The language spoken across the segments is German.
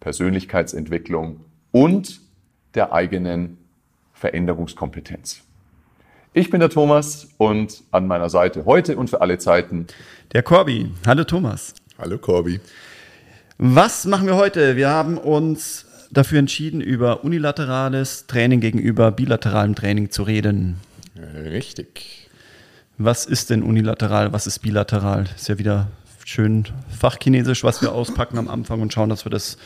Persönlichkeitsentwicklung und der eigenen Veränderungskompetenz. Ich bin der Thomas und an meiner Seite heute und für alle Zeiten der Corby. Hallo Thomas. Hallo Corby. Was machen wir heute? Wir haben uns dafür entschieden, über unilaterales Training gegenüber bilateralem Training zu reden. Richtig. Was ist denn unilateral? Was ist bilateral? Ist ja wieder schön Fachchinesisch, was wir auspacken am Anfang und schauen, dass wir das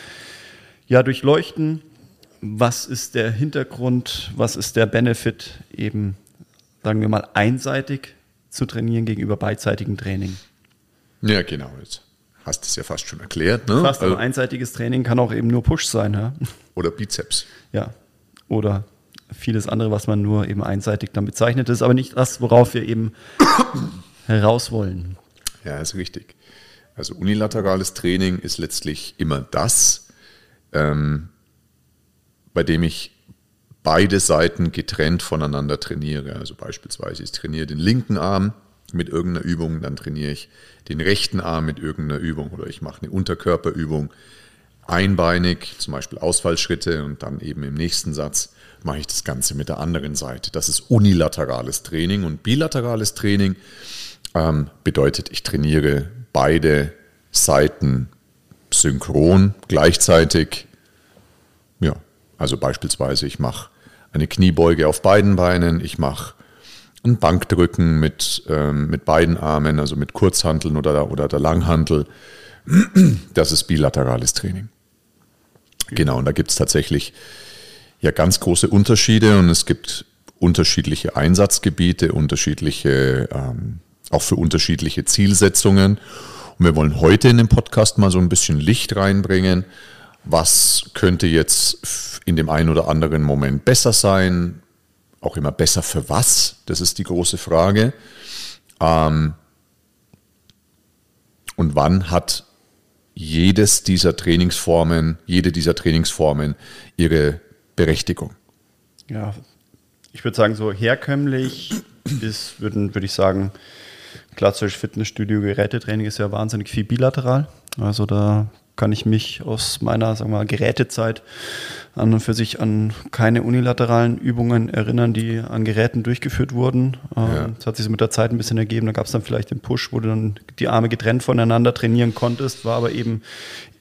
ja durchleuchten. Was ist der Hintergrund? Was ist der Benefit eben sagen wir mal, einseitig zu trainieren gegenüber beidseitigem Training. Ja, genau. Jetzt hast du es ja fast schon erklärt. Ne? Fast also, ein einseitiges Training kann auch eben nur Push sein. Ja? Oder Bizeps. Ja. Oder vieles andere, was man nur eben einseitig dann bezeichnet. Das ist aber nicht das, worauf wir eben heraus wollen. Ja, ist richtig. Also unilaterales Training ist letztlich immer das, ähm, bei dem ich beide Seiten getrennt voneinander trainiere. Also beispielsweise ich trainiere den linken Arm mit irgendeiner Übung, dann trainiere ich den rechten Arm mit irgendeiner Übung oder ich mache eine Unterkörperübung einbeinig, zum Beispiel Ausfallschritte und dann eben im nächsten Satz mache ich das Ganze mit der anderen Seite. Das ist unilaterales Training und bilaterales Training ähm, bedeutet, ich trainiere beide Seiten synchron gleichzeitig. Ja, also beispielsweise, ich mache eine Kniebeuge auf beiden Beinen, ich mache ein Bankdrücken mit, ähm, mit beiden Armen, also mit Kurzhanteln oder, oder der Langhantel. Das ist bilaterales Training. Genau, und da gibt es tatsächlich ja ganz große Unterschiede und es gibt unterschiedliche Einsatzgebiete, unterschiedliche, ähm, auch für unterschiedliche Zielsetzungen. Und wir wollen heute in dem Podcast mal so ein bisschen Licht reinbringen was könnte jetzt in dem einen oder anderen Moment besser sein, auch immer besser für was, das ist die große Frage. Ähm, und wann hat jedes dieser Trainingsformen, jede dieser Trainingsformen ihre Berechtigung? Ja, ich würde sagen, so herkömmlich ist, würde würd ich sagen, klassisch Fitnessstudio-Gerätetraining ist ja wahnsinnig viel bilateral. Also da kann ich mich aus meiner sagen wir mal, Gerätezeit an und für sich an keine unilateralen Übungen erinnern, die an Geräten durchgeführt wurden. Ähm, ja. Das hat sich so mit der Zeit ein bisschen ergeben. Da gab es dann vielleicht den Push, wo du dann die Arme getrennt voneinander trainieren konntest, war aber eben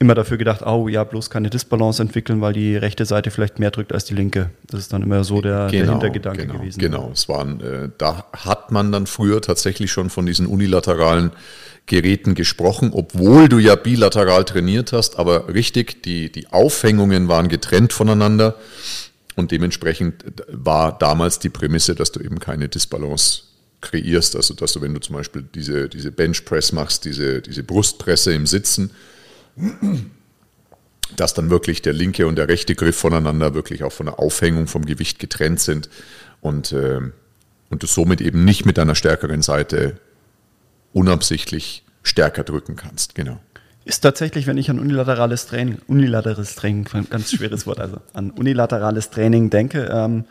immer dafür gedacht, oh ja, bloß keine Disbalance entwickeln, weil die rechte Seite vielleicht mehr drückt als die linke. Das ist dann immer so der, genau, der Hintergedanke genau, gewesen. Genau, es waren, äh, da hat man dann früher tatsächlich schon von diesen unilateralen Geräten gesprochen, obwohl du ja bilateral trainiert hast, aber richtig, die, die Aufhängungen waren getrennt voneinander und dementsprechend war damals die Prämisse, dass du eben keine Disbalance kreierst, also dass du, wenn du zum Beispiel diese, diese Benchpress machst, diese, diese Brustpresse im Sitzen, dass dann wirklich der linke und der rechte Griff voneinander wirklich auch von der Aufhängung vom Gewicht getrennt sind und, äh, und du somit eben nicht mit deiner stärkeren Seite unabsichtlich stärker drücken kannst. Genau. Ist tatsächlich, wenn ich an unilaterales Training, unilaterales Training, ganz schweres Wort, also an unilaterales Training denke, ähm,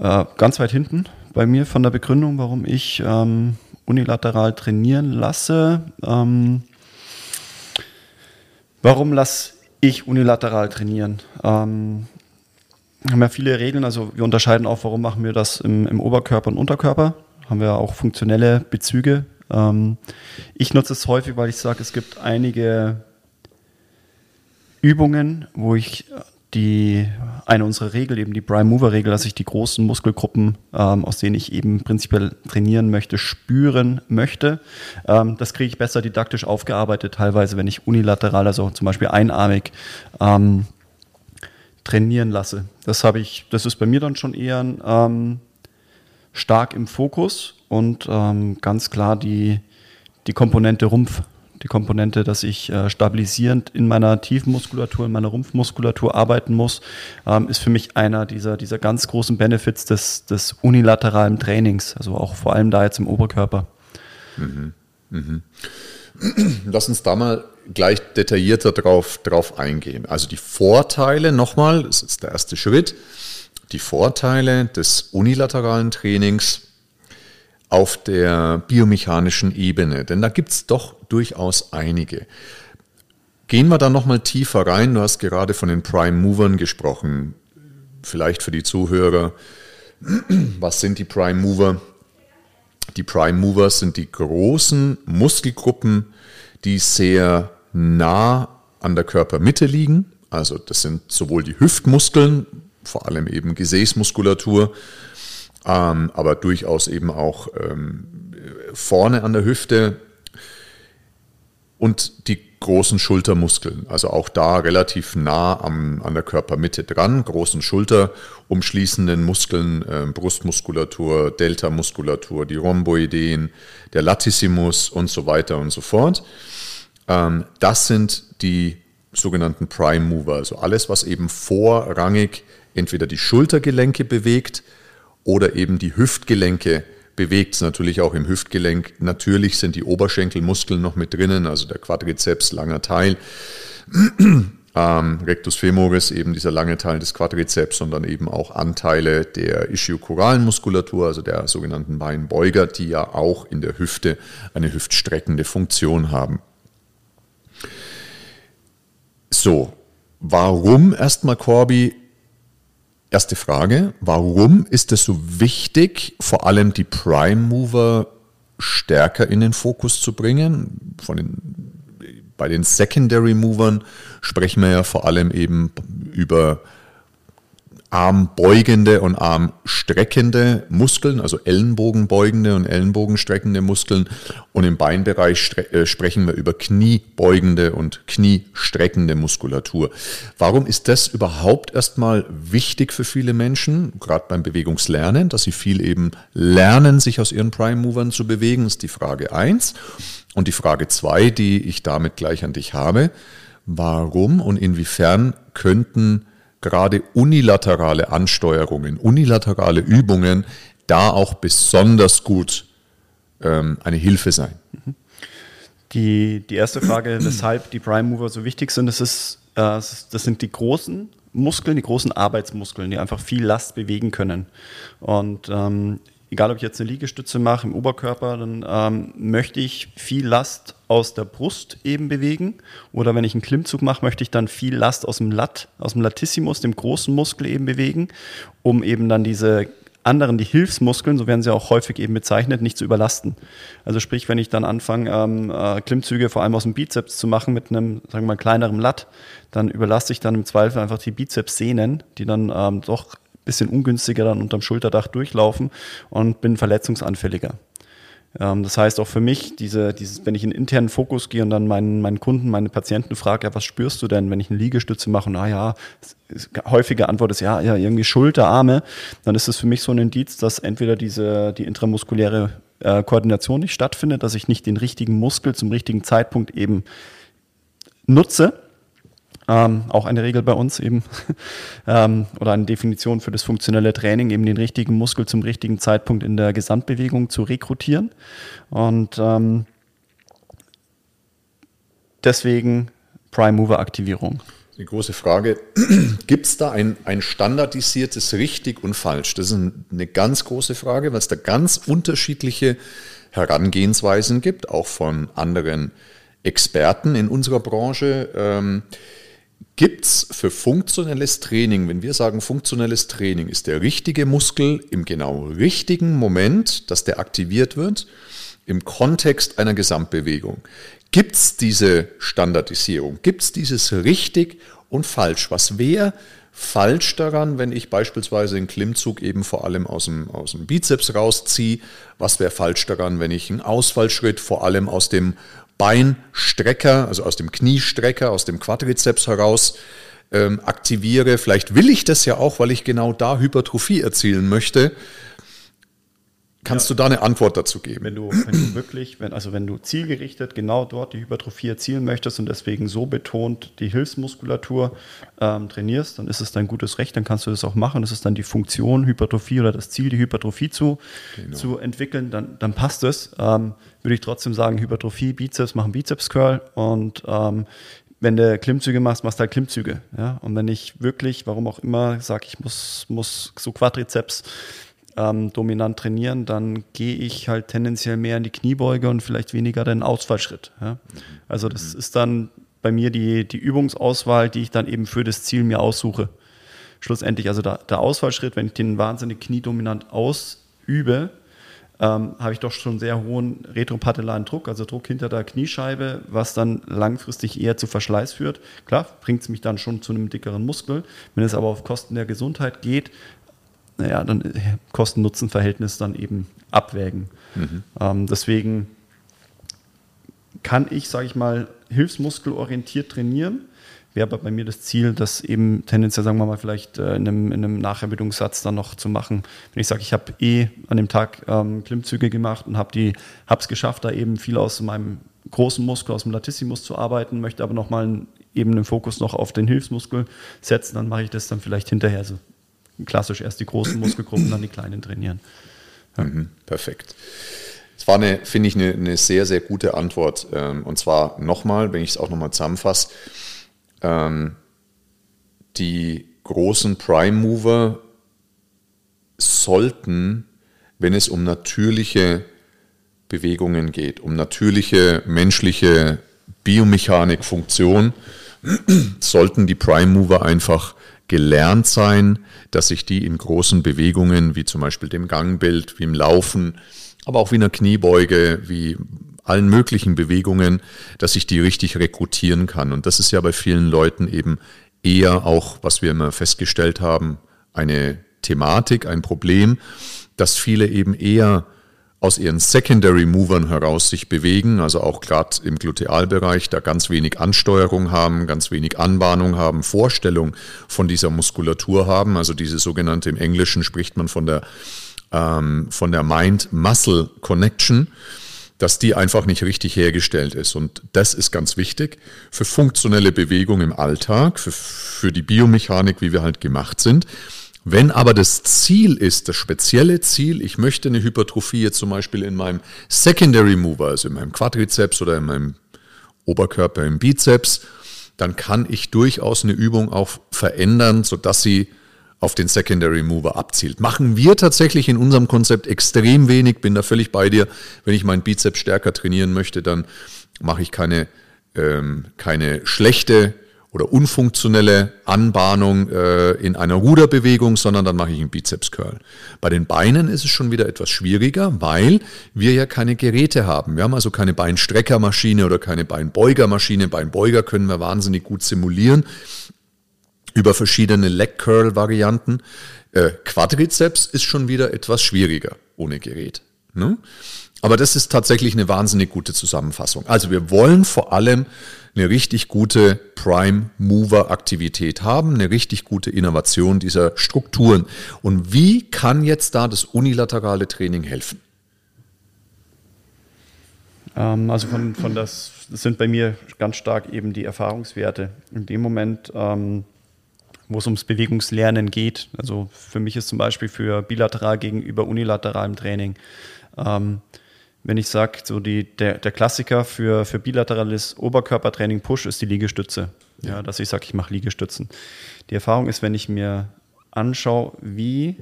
äh, ganz weit hinten bei mir von der Begründung, warum ich ähm, unilateral trainieren lasse. Ähm, warum lasse ich unilateral trainieren? Ähm, haben ja viele Regeln, also wir unterscheiden auch, warum machen wir das im, im Oberkörper und Unterkörper. Haben wir auch funktionelle Bezüge ähm, ich nutze es häufig, weil ich sage, es gibt einige Übungen, wo ich die eine unserer Regel, eben die Prime Mover Regel, dass ich die großen Muskelgruppen, ähm, aus denen ich eben prinzipiell trainieren möchte, spüren möchte. Ähm, das kriege ich besser didaktisch aufgearbeitet, teilweise, wenn ich unilateral, also zum Beispiel einarmig, ähm, trainieren lasse. Das habe ich, das ist bei mir dann schon eher ähm, stark im Fokus und ähm, ganz klar die, die Komponente Rumpf die Komponente, dass ich äh, stabilisierend in meiner Tiefenmuskulatur, in meiner Rumpfmuskulatur arbeiten muss, ähm, ist für mich einer dieser, dieser ganz großen Benefits des, des unilateralen Trainings, also auch vor allem da jetzt im Oberkörper. Mhm. Mhm. Lass uns da mal gleich detaillierter drauf, drauf eingehen. Also die Vorteile nochmal, das ist der erste Schritt, die Vorteile des unilateralen Trainings auf der biomechanischen Ebene, denn da gibt es doch durchaus einige. Gehen wir da nochmal tiefer rein. Du hast gerade von den Prime Movern gesprochen. Vielleicht für die Zuhörer, was sind die Prime Mover? Die Prime Movers sind die großen Muskelgruppen, die sehr nah an der Körpermitte liegen. Also das sind sowohl die Hüftmuskeln, vor allem eben Gesäßmuskulatur, ähm, aber durchaus eben auch ähm, vorne an der Hüfte und die großen Schultermuskeln, also auch da relativ nah am, an der Körpermitte dran, großen Schulter umschließenden Muskeln, äh, Brustmuskulatur, Deltamuskulatur, die Rhomboideen, der Latissimus und so weiter und so fort. Ähm, das sind die sogenannten Prime Mover, also alles, was eben vorrangig entweder die Schultergelenke bewegt oder eben die Hüftgelenke bewegt es natürlich auch im Hüftgelenk. Natürlich sind die Oberschenkelmuskeln noch mit drinnen, also der Quadrizeps, langer Teil. Ähm, Rectus femoris, eben dieser lange Teil des Quadrizeps, sondern eben auch Anteile der ischiokoralen Muskulatur, also der sogenannten Beinbeuger, die ja auch in der Hüfte eine hüftstreckende Funktion haben. So, warum erstmal Corby Erste Frage, warum ist es so wichtig, vor allem die Prime Mover stärker in den Fokus zu bringen? Von den, bei den Secondary Movern sprechen wir ja vor allem eben über armbeugende und armstreckende Muskeln, also ellenbogenbeugende und ellenbogenstreckende Muskeln. Und im Beinbereich äh, sprechen wir über kniebeugende und kniestreckende Muskulatur. Warum ist das überhaupt erstmal wichtig für viele Menschen, gerade beim Bewegungslernen, dass sie viel eben lernen, sich aus ihren Prime Movern zu bewegen, ist die Frage eins. Und die Frage zwei, die ich damit gleich an dich habe, warum und inwiefern könnten gerade unilaterale Ansteuerungen, unilaterale Übungen da auch besonders gut ähm, eine Hilfe sein. Die, die erste Frage, weshalb die Prime Mover so wichtig sind, das, ist, äh, das sind die großen Muskeln, die großen Arbeitsmuskeln, die einfach viel Last bewegen können. Und ähm, egal ob ich jetzt eine Liegestütze mache im Oberkörper, dann ähm, möchte ich viel Last aus der Brust eben bewegen. Oder wenn ich einen Klimmzug mache, möchte ich dann viel Last aus dem Lat, aus dem Latissimus, dem großen Muskel eben bewegen, um eben dann diese anderen, die Hilfsmuskeln, so werden sie auch häufig eben bezeichnet, nicht zu überlasten. Also sprich, wenn ich dann anfange, ähm, äh, Klimmzüge vor allem aus dem Bizeps zu machen mit einem, sagen wir mal, kleineren Lat, dann überlasse ich dann im Zweifel einfach die Bizepssehnen, die dann ähm, doch bisschen ungünstiger dann unterm Schulterdach durchlaufen und bin verletzungsanfälliger. Ähm, das heißt auch für mich, diese, dieses, wenn ich in internen Fokus gehe und dann meinen, meinen Kunden, meine Patienten frage, ja, was spürst du denn, wenn ich eine Liegestütze mache? Na ja, häufige Antwort ist ja, ja, irgendwie Schulter, Arme. Dann ist es für mich so ein Indiz, dass entweder diese, die intramuskuläre äh, Koordination nicht stattfindet, dass ich nicht den richtigen Muskel zum richtigen Zeitpunkt eben nutze ähm, auch eine Regel bei uns eben, ähm, oder eine Definition für das funktionelle Training, eben den richtigen Muskel zum richtigen Zeitpunkt in der Gesamtbewegung zu rekrutieren. Und ähm, deswegen Prime Mover Aktivierung. Die große Frage, gibt es da ein, ein standardisiertes richtig und falsch? Das ist eine ganz große Frage, weil es da ganz unterschiedliche Herangehensweisen gibt, auch von anderen Experten in unserer Branche. Gibt es für funktionelles Training, wenn wir sagen funktionelles Training, ist der richtige Muskel im genau richtigen Moment, dass der aktiviert wird, im Kontext einer Gesamtbewegung? Gibt es diese Standardisierung? Gibt es dieses richtig und falsch? Was wäre falsch daran, wenn ich beispielsweise einen Klimmzug eben vor allem aus dem, aus dem Bizeps rausziehe? Was wäre falsch daran, wenn ich einen Ausfallschritt vor allem aus dem Beinstrecker, also aus dem Kniestrecker, aus dem Quadrizeps heraus ähm, aktiviere. Vielleicht will ich das ja auch, weil ich genau da Hypertrophie erzielen möchte. Kannst ja. du da eine Antwort dazu geben? Wenn du, wenn du wirklich, wenn, also wenn du zielgerichtet genau dort die Hypertrophie erzielen möchtest und deswegen so betont die Hilfsmuskulatur ähm, trainierst, dann ist es dein gutes Recht, dann kannst du das auch machen. Das ist dann die Funktion Hypertrophie oder das Ziel, die Hypertrophie zu, genau. zu entwickeln, dann, dann passt es. Ähm, würde ich trotzdem sagen, Hypertrophie, Bizeps machen Bizeps-Curl und ähm, wenn du Klimmzüge machst, machst du halt Klimmzüge. Ja? Und wenn ich wirklich, warum auch immer, sage, ich muss, muss so Quadrizeps ähm, dominant trainieren, dann gehe ich halt tendenziell mehr in die Kniebeuge und vielleicht weniger den Ausfallschritt. Ja? Also das mhm. ist dann bei mir die, die Übungsauswahl, die ich dann eben für das Ziel mir aussuche. Schlussendlich, also der, der Ausfallschritt, wenn ich den wahnsinnig kniedominant ausübe, ähm, habe ich doch schon sehr hohen retropatellaren Druck, also Druck hinter der Kniescheibe, was dann langfristig eher zu Verschleiß führt. Klar, bringt es mich dann schon zu einem dickeren Muskel. Wenn es aber auf Kosten der Gesundheit geht, naja, dann äh, Kosten-Nutzen-Verhältnis dann eben abwägen. Mhm. Ähm, deswegen kann ich, sage ich mal, hilfsmuskelorientiert trainieren. Wäre bei mir das Ziel, das eben tendenziell, sagen wir mal, vielleicht äh, in, einem, in einem Nacherbildungssatz dann noch zu machen. Wenn ich sage, ich habe eh an dem Tag ähm, Klimmzüge gemacht und habe es geschafft, da eben viel aus meinem großen Muskel, aus dem Latissimus zu arbeiten, möchte aber nochmal eben den Fokus noch auf den Hilfsmuskel setzen, dann mache ich das dann vielleicht hinterher so klassisch erst die großen Muskelgruppen, dann die kleinen trainieren. Ja. Mhm, perfekt. Es war eine, finde ich, eine, eine, sehr, sehr gute Antwort. Ähm, und zwar nochmal, wenn ich es auch nochmal zusammenfasse, ähm, die großen Prime Mover sollten, wenn es um natürliche Bewegungen geht, um natürliche menschliche Biomechanik, Funktion, sollten die Prime Mover einfach gelernt sein, dass sich die in großen Bewegungen, wie zum Beispiel dem Gangbild, wie im Laufen, aber auch wie einer Kniebeuge, wie allen möglichen Bewegungen, dass ich die richtig rekrutieren kann. Und das ist ja bei vielen Leuten eben eher auch, was wir immer festgestellt haben, eine Thematik, ein Problem, dass viele eben eher aus ihren Secondary Movern heraus sich bewegen, also auch gerade im Glutealbereich, da ganz wenig Ansteuerung haben, ganz wenig Anbahnung haben, Vorstellung von dieser Muskulatur haben, also diese sogenannte, im Englischen spricht man von der, ähm, von der Mind-Muscle Connection, dass die einfach nicht richtig hergestellt ist. Und das ist ganz wichtig für funktionelle Bewegung im Alltag, für, für die Biomechanik, wie wir halt gemacht sind. Wenn aber das Ziel ist, das spezielle Ziel, ich möchte eine Hypertrophie jetzt zum Beispiel in meinem Secondary Mover, also in meinem Quadrizeps oder in meinem Oberkörper im Bizeps, dann kann ich durchaus eine Übung auch verändern, sodass sie auf den Secondary Mover abzielt. Machen wir tatsächlich in unserem Konzept extrem wenig, bin da völlig bei dir. Wenn ich meinen Bizeps stärker trainieren möchte, dann mache ich keine, ähm, keine schlechte oder unfunktionelle Anbahnung äh, in einer Ruderbewegung, sondern dann mache ich einen Bizeps Curl. Bei den Beinen ist es schon wieder etwas schwieriger, weil wir ja keine Geräte haben. Wir haben also keine Beinstreckermaschine oder keine Beinbeugermaschine. Beinbeuger können wir wahnsinnig gut simulieren über verschiedene Leg Curl Varianten. Äh, Quadrizeps ist schon wieder etwas schwieriger ohne Gerät. Ne? Aber das ist tatsächlich eine wahnsinnig gute Zusammenfassung. Also wir wollen vor allem eine richtig gute Prime Mover Aktivität haben, eine richtig gute Innovation dieser Strukturen. Und wie kann jetzt da das unilaterale Training helfen? Ähm, also von, von das, sind bei mir ganz stark eben die Erfahrungswerte. In dem Moment, ähm, wo es ums Bewegungslernen geht, also für mich ist zum Beispiel für bilateral gegenüber unilateralem Training, ähm, wenn ich sage, so die, der, der Klassiker für, für bilaterales Oberkörpertraining Push ist die Liegestütze. Ja, ja dass ich sage, ich mache Liegestützen. Die Erfahrung ist, wenn ich mir anschaue, wie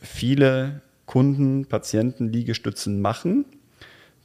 viele Kunden, Patienten Liegestützen machen,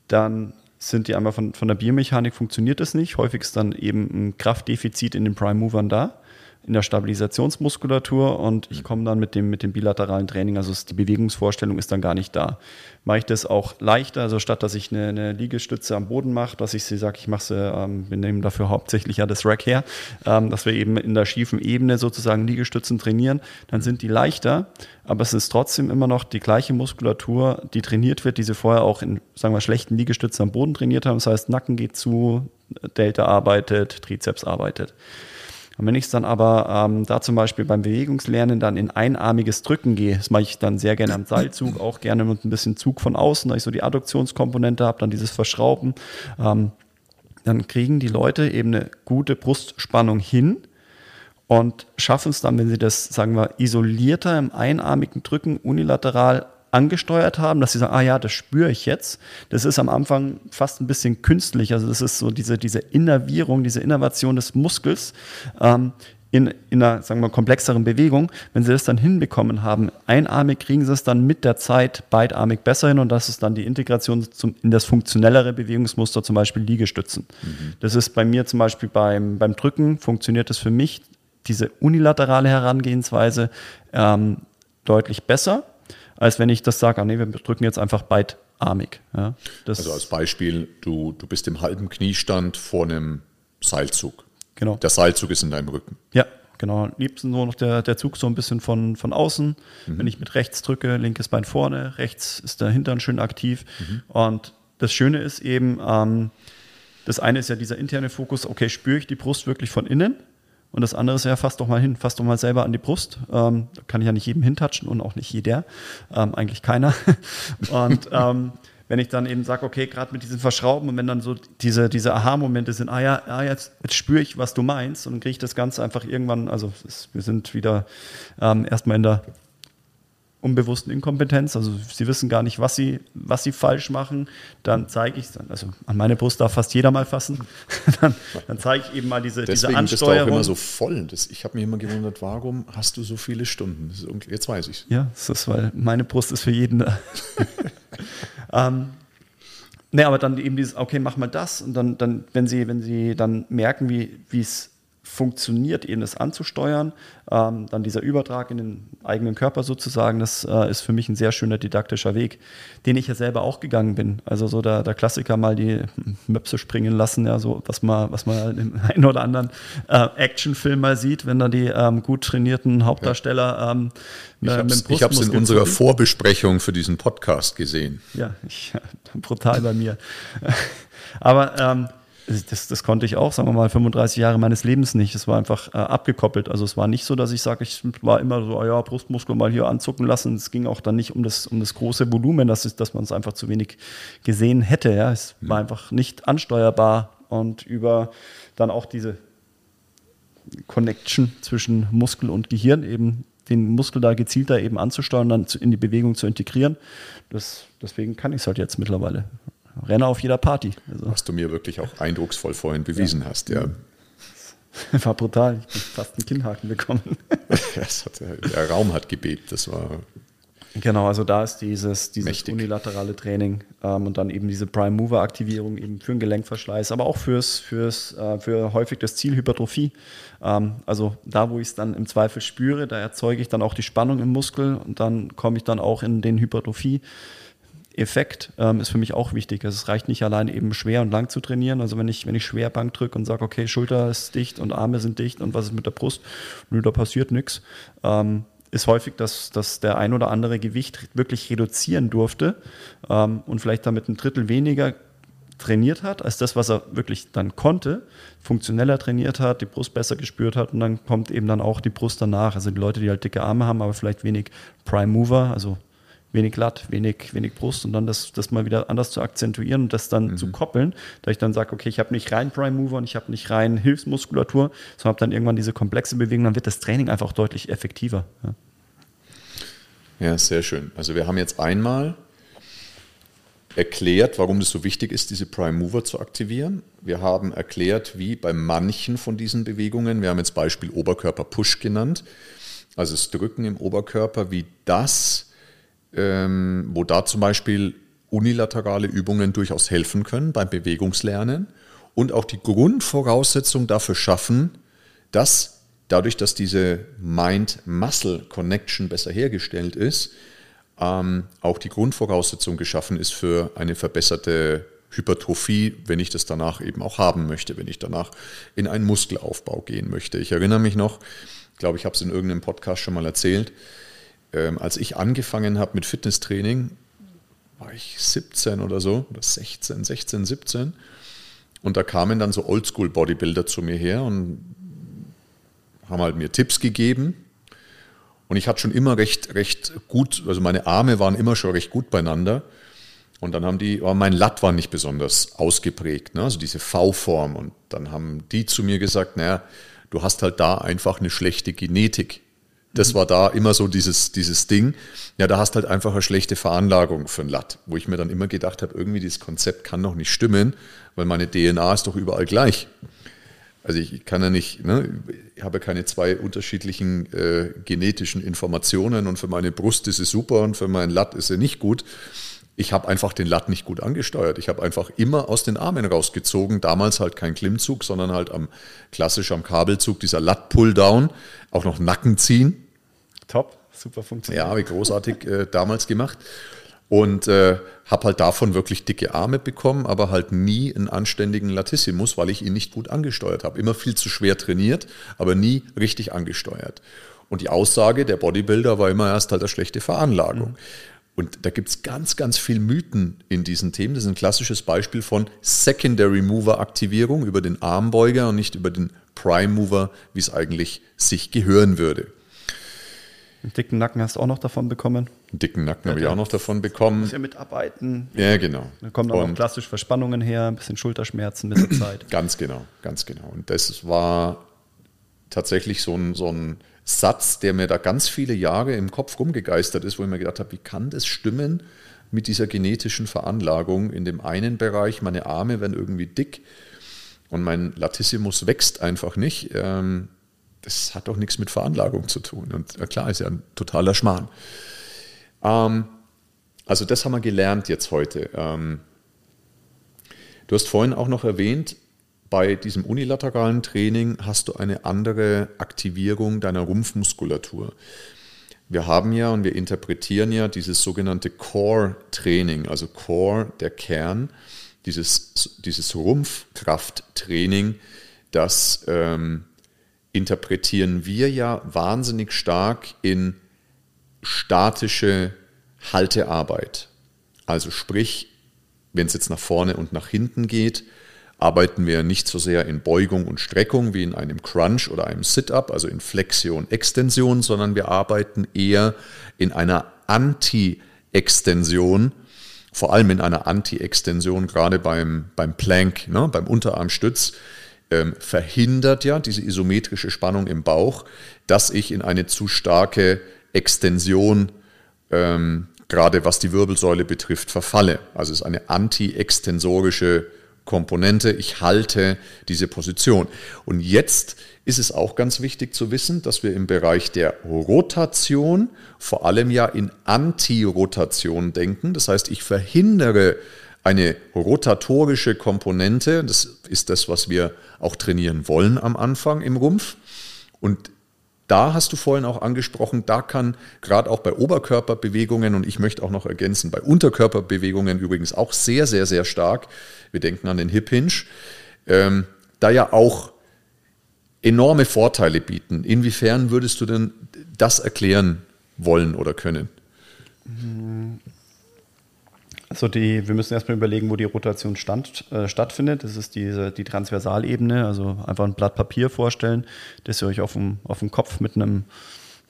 dann sind die einmal von, von der Biomechanik funktioniert das nicht. Häufig ist dann eben ein Kraftdefizit in den Prime Movern da in der Stabilisationsmuskulatur und ich komme dann mit dem, mit dem bilateralen Training, also die Bewegungsvorstellung ist dann gar nicht da. Mache ich das auch leichter, also statt dass ich eine, eine Liegestütze am Boden mache, dass ich sie sage, ich mache sie, ähm, wir nehmen dafür hauptsächlich ja das Rack her, ähm, dass wir eben in der schiefen Ebene sozusagen Liegestützen trainieren, dann sind die leichter, aber es ist trotzdem immer noch die gleiche Muskulatur, die trainiert wird, die sie vorher auch in, sagen wir, schlechten Liegestützen am Boden trainiert haben. Das heißt, Nacken geht zu, Delta arbeitet, Trizeps arbeitet. Und wenn ich es dann aber ähm, da zum Beispiel beim Bewegungslernen dann in einarmiges Drücken gehe, das mache ich dann sehr gerne am Seilzug, auch gerne mit ein bisschen Zug von außen, da ich so die Adduktionskomponente habe, dann dieses Verschrauben, ähm, dann kriegen die Leute eben eine gute Brustspannung hin und schaffen es dann, wenn sie das, sagen wir, isolierter im einarmigen Drücken unilateral angesteuert haben, dass sie sagen, ah ja, das spüre ich jetzt. Das ist am Anfang fast ein bisschen künstlich. Also das ist so diese, diese Innervierung, diese Innovation des Muskels ähm, in, in einer, sagen wir, komplexeren Bewegung. Wenn sie das dann hinbekommen haben, einarmig kriegen sie es dann mit der Zeit beidarmig besser hin und das ist dann die Integration zum, in das funktionellere Bewegungsmuster, zum Beispiel Liegestützen. Mhm. Das ist bei mir zum Beispiel beim, beim Drücken, funktioniert das für mich, diese unilaterale Herangehensweise ähm, deutlich besser als wenn ich das sage, ah, nee, wir drücken jetzt einfach beidarmig. Ja, also als Beispiel, du, du bist im halben Kniestand vor einem Seilzug. Genau. Der Seilzug ist in deinem Rücken. Ja, genau. Am liebsten nur noch der, der Zug so ein bisschen von, von außen. Mhm. Wenn ich mit rechts drücke, linkes Bein vorne, rechts ist der Hintern schön aktiv. Mhm. Und das Schöne ist eben, ähm, das eine ist ja dieser interne Fokus, okay, spüre ich die Brust wirklich von innen? Und das andere ist ja, fass doch mal hin, fass doch mal selber an die Brust. Ähm, kann ich ja nicht jedem hintatschen und auch nicht jeder, ähm, eigentlich keiner. und ähm, wenn ich dann eben sage, okay, gerade mit diesen Verschrauben und wenn dann so diese, diese Aha-Momente sind, ah ja, ah, jetzt, jetzt spüre ich, was du meinst und kriege ich das Ganze einfach irgendwann, also ist, wir sind wieder ähm, erstmal in der unbewussten Inkompetenz. Also sie wissen gar nicht, was sie, was sie falsch machen. Dann zeige ich es dann. Also an meine Brust darf fast jeder mal fassen. dann, dann zeige ich eben mal diese, Deswegen diese Ansteuerung. bist du auch immer so voll. Das, ich habe mich immer gewundert, warum hast du so viele Stunden? Ist, jetzt weiß ich es. Ja, das ist, weil meine Brust ist für jeden da. ähm, Ne, aber dann eben dieses, okay, mach mal das. Und dann, dann wenn sie, wenn sie dann merken, wie es funktioniert, eben das anzusteuern. Ähm, dann dieser Übertrag in den eigenen Körper sozusagen, das äh, ist für mich ein sehr schöner didaktischer Weg, den ich ja selber auch gegangen bin. Also so der, der Klassiker mal die Möpse springen lassen, ja, so was man, was man im einen oder anderen äh, Actionfilm mal sieht, wenn da die ähm, gut trainierten Hauptdarsteller ähm, ich habe es in unserer Vorbesprechung für diesen Podcast gesehen. Ja, ich, brutal bei mir. Aber ähm, das, das konnte ich auch, sagen wir mal, 35 Jahre meines Lebens nicht. Es war einfach äh, abgekoppelt. Also es war nicht so, dass ich sage, ich war immer so, oh ja, Brustmuskel mal hier anzucken lassen. Es ging auch dann nicht um das, um das große Volumen, dass, es, dass man es einfach zu wenig gesehen hätte. Ja. Es mhm. war einfach nicht ansteuerbar und über dann auch diese Connection zwischen Muskel und Gehirn eben den Muskel da gezielter eben anzusteuern, dann in die Bewegung zu integrieren. Das, deswegen kann ich es halt jetzt mittlerweile. Renne auf jeder Party. Also. Was du mir wirklich auch eindrucksvoll vorhin bewiesen ja. hast, ja. War brutal. Ich habe fast einen Kinnhaken bekommen. hat, der Raum hat gebebt. Das war. Genau, also da ist dieses, dieses unilaterale Training ähm, und dann eben diese Prime Mover Aktivierung eben für den Gelenkverschleiß, aber auch fürs, fürs, äh, für häufig das Ziel Hypertrophie. Ähm, also da, wo ich es dann im Zweifel spüre, da erzeuge ich dann auch die Spannung im Muskel und dann komme ich dann auch in den Hypertrophie. Effekt ähm, ist für mich auch wichtig. Also es reicht nicht allein eben schwer und lang zu trainieren. Also wenn ich, wenn ich schwer Bank drücke und sage, okay, Schulter ist dicht und Arme sind dicht und was ist mit der Brust? Nö, da passiert nichts. Ähm, ist häufig, dass, dass der ein oder andere Gewicht wirklich reduzieren durfte ähm, und vielleicht damit ein Drittel weniger trainiert hat, als das, was er wirklich dann konnte, funktioneller trainiert hat, die Brust besser gespürt hat und dann kommt eben dann auch die Brust danach. Also die Leute, die halt dicke Arme haben, aber vielleicht wenig Prime Mover, also wenig glatt, wenig, wenig Brust und dann das, das mal wieder anders zu akzentuieren und das dann mhm. zu koppeln, da ich dann sage, okay, ich habe nicht rein Prime Mover und ich habe nicht rein Hilfsmuskulatur, sondern habe dann irgendwann diese komplexe Bewegung, dann wird das Training einfach auch deutlich effektiver. Ja. ja, sehr schön. Also wir haben jetzt einmal erklärt, warum es so wichtig ist, diese Prime Mover zu aktivieren. Wir haben erklärt, wie bei manchen von diesen Bewegungen, wir haben jetzt Beispiel Oberkörper Push genannt, also das Drücken im Oberkörper, wie das ähm, wo da zum Beispiel unilaterale Übungen durchaus helfen können beim Bewegungslernen und auch die Grundvoraussetzung dafür schaffen, dass dadurch, dass diese Mind-Muscle-Connection besser hergestellt ist, ähm, auch die Grundvoraussetzung geschaffen ist für eine verbesserte Hypertrophie, wenn ich das danach eben auch haben möchte, wenn ich danach in einen Muskelaufbau gehen möchte. Ich erinnere mich noch, ich glaube, ich habe es in irgendeinem Podcast schon mal erzählt, ähm, als ich angefangen habe mit Fitnesstraining, war ich 17 oder so, oder 16, 16, 17. Und da kamen dann so Oldschool-Bodybuilder zu mir her und haben halt mir Tipps gegeben. Und ich hatte schon immer recht, recht gut, also meine Arme waren immer schon recht gut beieinander. Und dann haben die, aber mein Latt war nicht besonders ausgeprägt, ne? also diese V-Form. Und dann haben die zu mir gesagt, naja, du hast halt da einfach eine schlechte Genetik. Das war da immer so dieses, dieses Ding. Ja, da hast halt einfach eine schlechte Veranlagung für ein Latt, wo ich mir dann immer gedacht habe, irgendwie dieses Konzept kann doch nicht stimmen, weil meine DNA ist doch überall gleich. Also ich kann ja nicht, ne, ich habe keine zwei unterschiedlichen äh, genetischen Informationen und für meine Brust ist es super und für mein Latt ist es nicht gut ich habe einfach den Latt nicht gut angesteuert. Ich habe einfach immer aus den Armen rausgezogen. Damals halt kein Klimmzug, sondern halt am klassisch am Kabelzug dieser Latt-Pull-Down, auch noch Nacken ziehen. Top, super funktioniert. Ja, habe ich großartig äh, damals gemacht. Und äh, habe halt davon wirklich dicke Arme bekommen, aber halt nie einen anständigen Latissimus, weil ich ihn nicht gut angesteuert habe. Immer viel zu schwer trainiert, aber nie richtig angesteuert. Und die Aussage der Bodybuilder war immer erst halt eine schlechte Veranlagung. Mhm. Und da gibt es ganz, ganz viel Mythen in diesen Themen. Das ist ein klassisches Beispiel von Secondary Mover Aktivierung über den Armbeuger und nicht über den Prime Mover, wie es eigentlich sich gehören würde. Einen dicken Nacken hast du auch noch davon bekommen. Einen dicken Nacken ja, habe ich auch noch davon bekommen. Muss ja mitarbeiten. Ja, genau. Da kommen auch klassisch Verspannungen her, ein bisschen Schulterschmerzen mit der Zeit. Ganz genau, ganz genau. Und das war tatsächlich so ein, so ein Satz, der mir da ganz viele Jahre im Kopf rumgegeistert ist, wo ich mir gedacht habe, wie kann das stimmen mit dieser genetischen Veranlagung? In dem einen Bereich, meine Arme werden irgendwie dick und mein Latissimus wächst einfach nicht. Ähm, das hat doch nichts mit Veranlagung zu tun. Und klar, ist ja ein totaler Schmarrn. Ähm, also das haben wir gelernt jetzt heute. Ähm, du hast vorhin auch noch erwähnt, bei diesem unilateralen Training hast du eine andere Aktivierung deiner Rumpfmuskulatur. Wir haben ja und wir interpretieren ja dieses sogenannte Core-Training, also Core, der Kern, dieses, dieses Rumpfkrafttraining, das ähm, interpretieren wir ja wahnsinnig stark in statische Haltearbeit. Also sprich, wenn es jetzt nach vorne und nach hinten geht, arbeiten wir nicht so sehr in Beugung und Streckung wie in einem Crunch oder einem Sit-up, also in Flexion, Extension, sondern wir arbeiten eher in einer Anti-Extension, vor allem in einer Anti-Extension, gerade beim, beim Plank, ne, beim Unterarmstütz, ähm, verhindert ja diese isometrische Spannung im Bauch, dass ich in eine zu starke Extension ähm, gerade was die Wirbelsäule betrifft, verfalle. Also es ist eine anti-extensorische Komponente, ich halte diese Position. Und jetzt ist es auch ganz wichtig zu wissen, dass wir im Bereich der Rotation vor allem ja in Antirotation denken. Das heißt, ich verhindere eine rotatorische Komponente. Das ist das, was wir auch trainieren wollen am Anfang im Rumpf. Und da hast du vorhin auch angesprochen, da kann gerade auch bei Oberkörperbewegungen und ich möchte auch noch ergänzen, bei Unterkörperbewegungen übrigens auch sehr, sehr, sehr stark, wir denken an den Hip Hinge, ähm, da ja auch enorme Vorteile bieten. Inwiefern würdest du denn das erklären wollen oder können? Also die, wir müssen erstmal überlegen, wo die Rotation stand, äh, stattfindet. Das ist diese, die Transversalebene, also einfach ein Blatt Papier vorstellen, das ihr euch auf dem, auf dem Kopf mit einem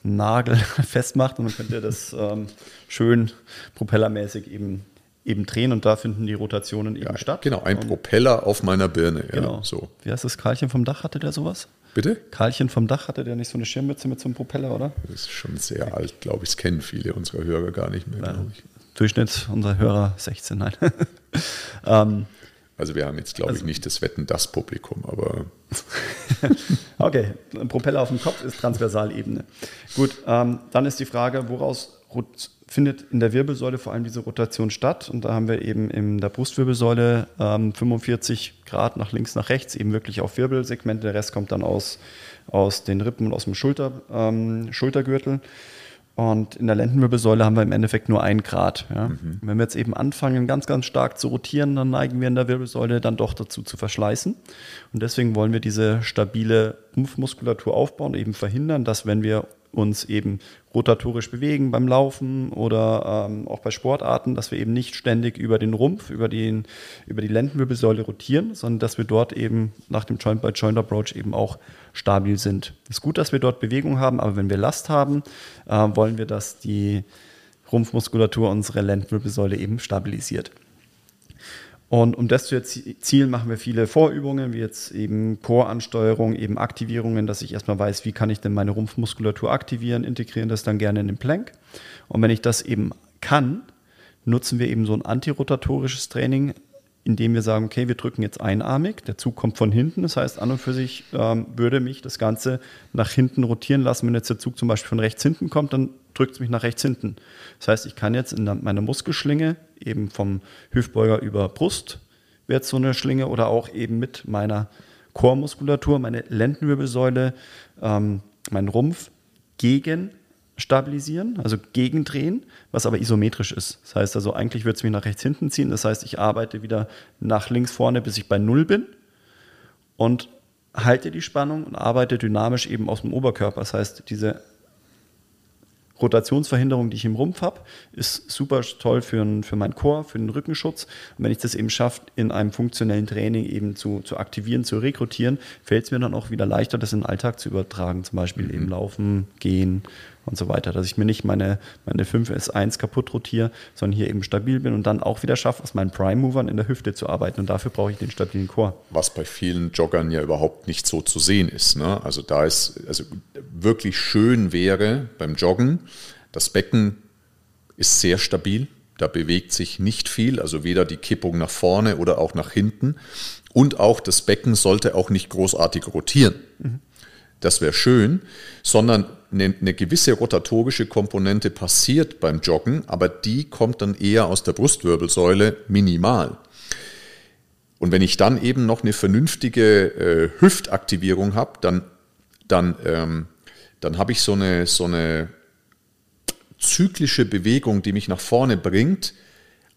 Nagel festmacht und dann könnt ihr das ähm, schön propellermäßig eben, eben drehen und da finden die Rotationen eben ja, statt. Genau, ein Propeller auf meiner Birne. Genau. so. Wie heißt das? Karlchen vom Dach hatte der sowas? Bitte? Karlchen vom Dach hatte der nicht so eine Schirmmütze mit so einem Propeller, oder? Das ist schon sehr alt, glaube ich. Das kennen viele unserer Hörer gar nicht mehr, glaube ich. Durchschnitt unserer Hörer 16, nein. ähm, also wir haben jetzt, glaube also, ich, nicht das Wetten das Publikum, aber. okay, ein Propeller auf dem Kopf ist Transversalebene. Gut, ähm, dann ist die Frage, woraus findet in der Wirbelsäule vor allem diese Rotation statt? Und da haben wir eben in der Brustwirbelsäule ähm, 45 Grad nach links, nach rechts, eben wirklich auf Wirbelsegmente. Der Rest kommt dann aus, aus den Rippen und aus dem Schulter, ähm, Schultergürtel. Und in der Lendenwirbelsäule haben wir im Endeffekt nur ein Grad. Ja. Mhm. Wenn wir jetzt eben anfangen, ganz, ganz stark zu rotieren, dann neigen wir in der Wirbelsäule dann doch dazu zu verschleißen. Und deswegen wollen wir diese stabile Rumpfmuskulatur aufbauen, eben verhindern, dass wenn wir uns eben rotatorisch bewegen beim Laufen oder ähm, auch bei Sportarten, dass wir eben nicht ständig über den Rumpf, über, den, über die Lendenwirbelsäule rotieren, sondern dass wir dort eben nach dem Joint-by-Joint-Approach eben auch stabil sind. Es ist gut, dass wir dort Bewegung haben, aber wenn wir Last haben, äh, wollen wir, dass die Rumpfmuskulatur unsere Lendenwirbelsäule eben stabilisiert. Und um das zu erzielen, machen wir viele Vorübungen, wie jetzt eben Core-Ansteuerung, eben Aktivierungen, dass ich erstmal weiß, wie kann ich denn meine Rumpfmuskulatur aktivieren, integrieren das dann gerne in den Plank. Und wenn ich das eben kann, nutzen wir eben so ein antirotatorisches Training, indem wir sagen, okay, wir drücken jetzt einarmig, der Zug kommt von hinten, das heißt, an und für sich ähm, würde mich das Ganze nach hinten rotieren lassen. Wenn jetzt der Zug zum Beispiel von rechts hinten kommt, dann drückt es mich nach rechts hinten. Das heißt, ich kann jetzt in meiner Muskelschlinge eben vom Hüftbeuger über Brust wird so eine Schlinge oder auch eben mit meiner Chormuskulatur, meine Lendenwirbelsäule, ähm, meinen Rumpf gegen stabilisieren, also gegendrehen, was aber isometrisch ist. Das heißt also, eigentlich wird es mich nach rechts hinten ziehen. Das heißt, ich arbeite wieder nach links vorne, bis ich bei Null bin und halte die Spannung und arbeite dynamisch eben aus dem Oberkörper. Das heißt, diese Rotationsverhinderung, die ich im Rumpf habe, ist super toll für, für meinen Chor, für den Rückenschutz. Und wenn ich das eben schaffe, in einem funktionellen Training eben zu, zu aktivieren, zu rekrutieren, fällt es mir dann auch wieder leichter, das in den Alltag zu übertragen. Zum Beispiel mhm. eben Laufen, Gehen, und so weiter. Dass ich mir nicht meine, meine 5S1 kaputt rotiere, sondern hier eben stabil bin und dann auch wieder schaffe, aus meinen Prime-Movern in der Hüfte zu arbeiten. Und dafür brauche ich den stabilen Core. Was bei vielen Joggern ja überhaupt nicht so zu sehen ist. Ne? Also da ist, also wirklich schön wäre beim Joggen, das Becken ist sehr stabil. Da bewegt sich nicht viel, also weder die Kippung nach vorne oder auch nach hinten. Und auch das Becken sollte auch nicht großartig rotieren. Mhm. Das wäre schön, sondern eine, eine gewisse rotatorische Komponente passiert beim Joggen, aber die kommt dann eher aus der Brustwirbelsäule minimal. Und wenn ich dann eben noch eine vernünftige äh, Hüftaktivierung habe, dann, dann, ähm, dann habe ich so eine, so eine zyklische Bewegung, die mich nach vorne bringt,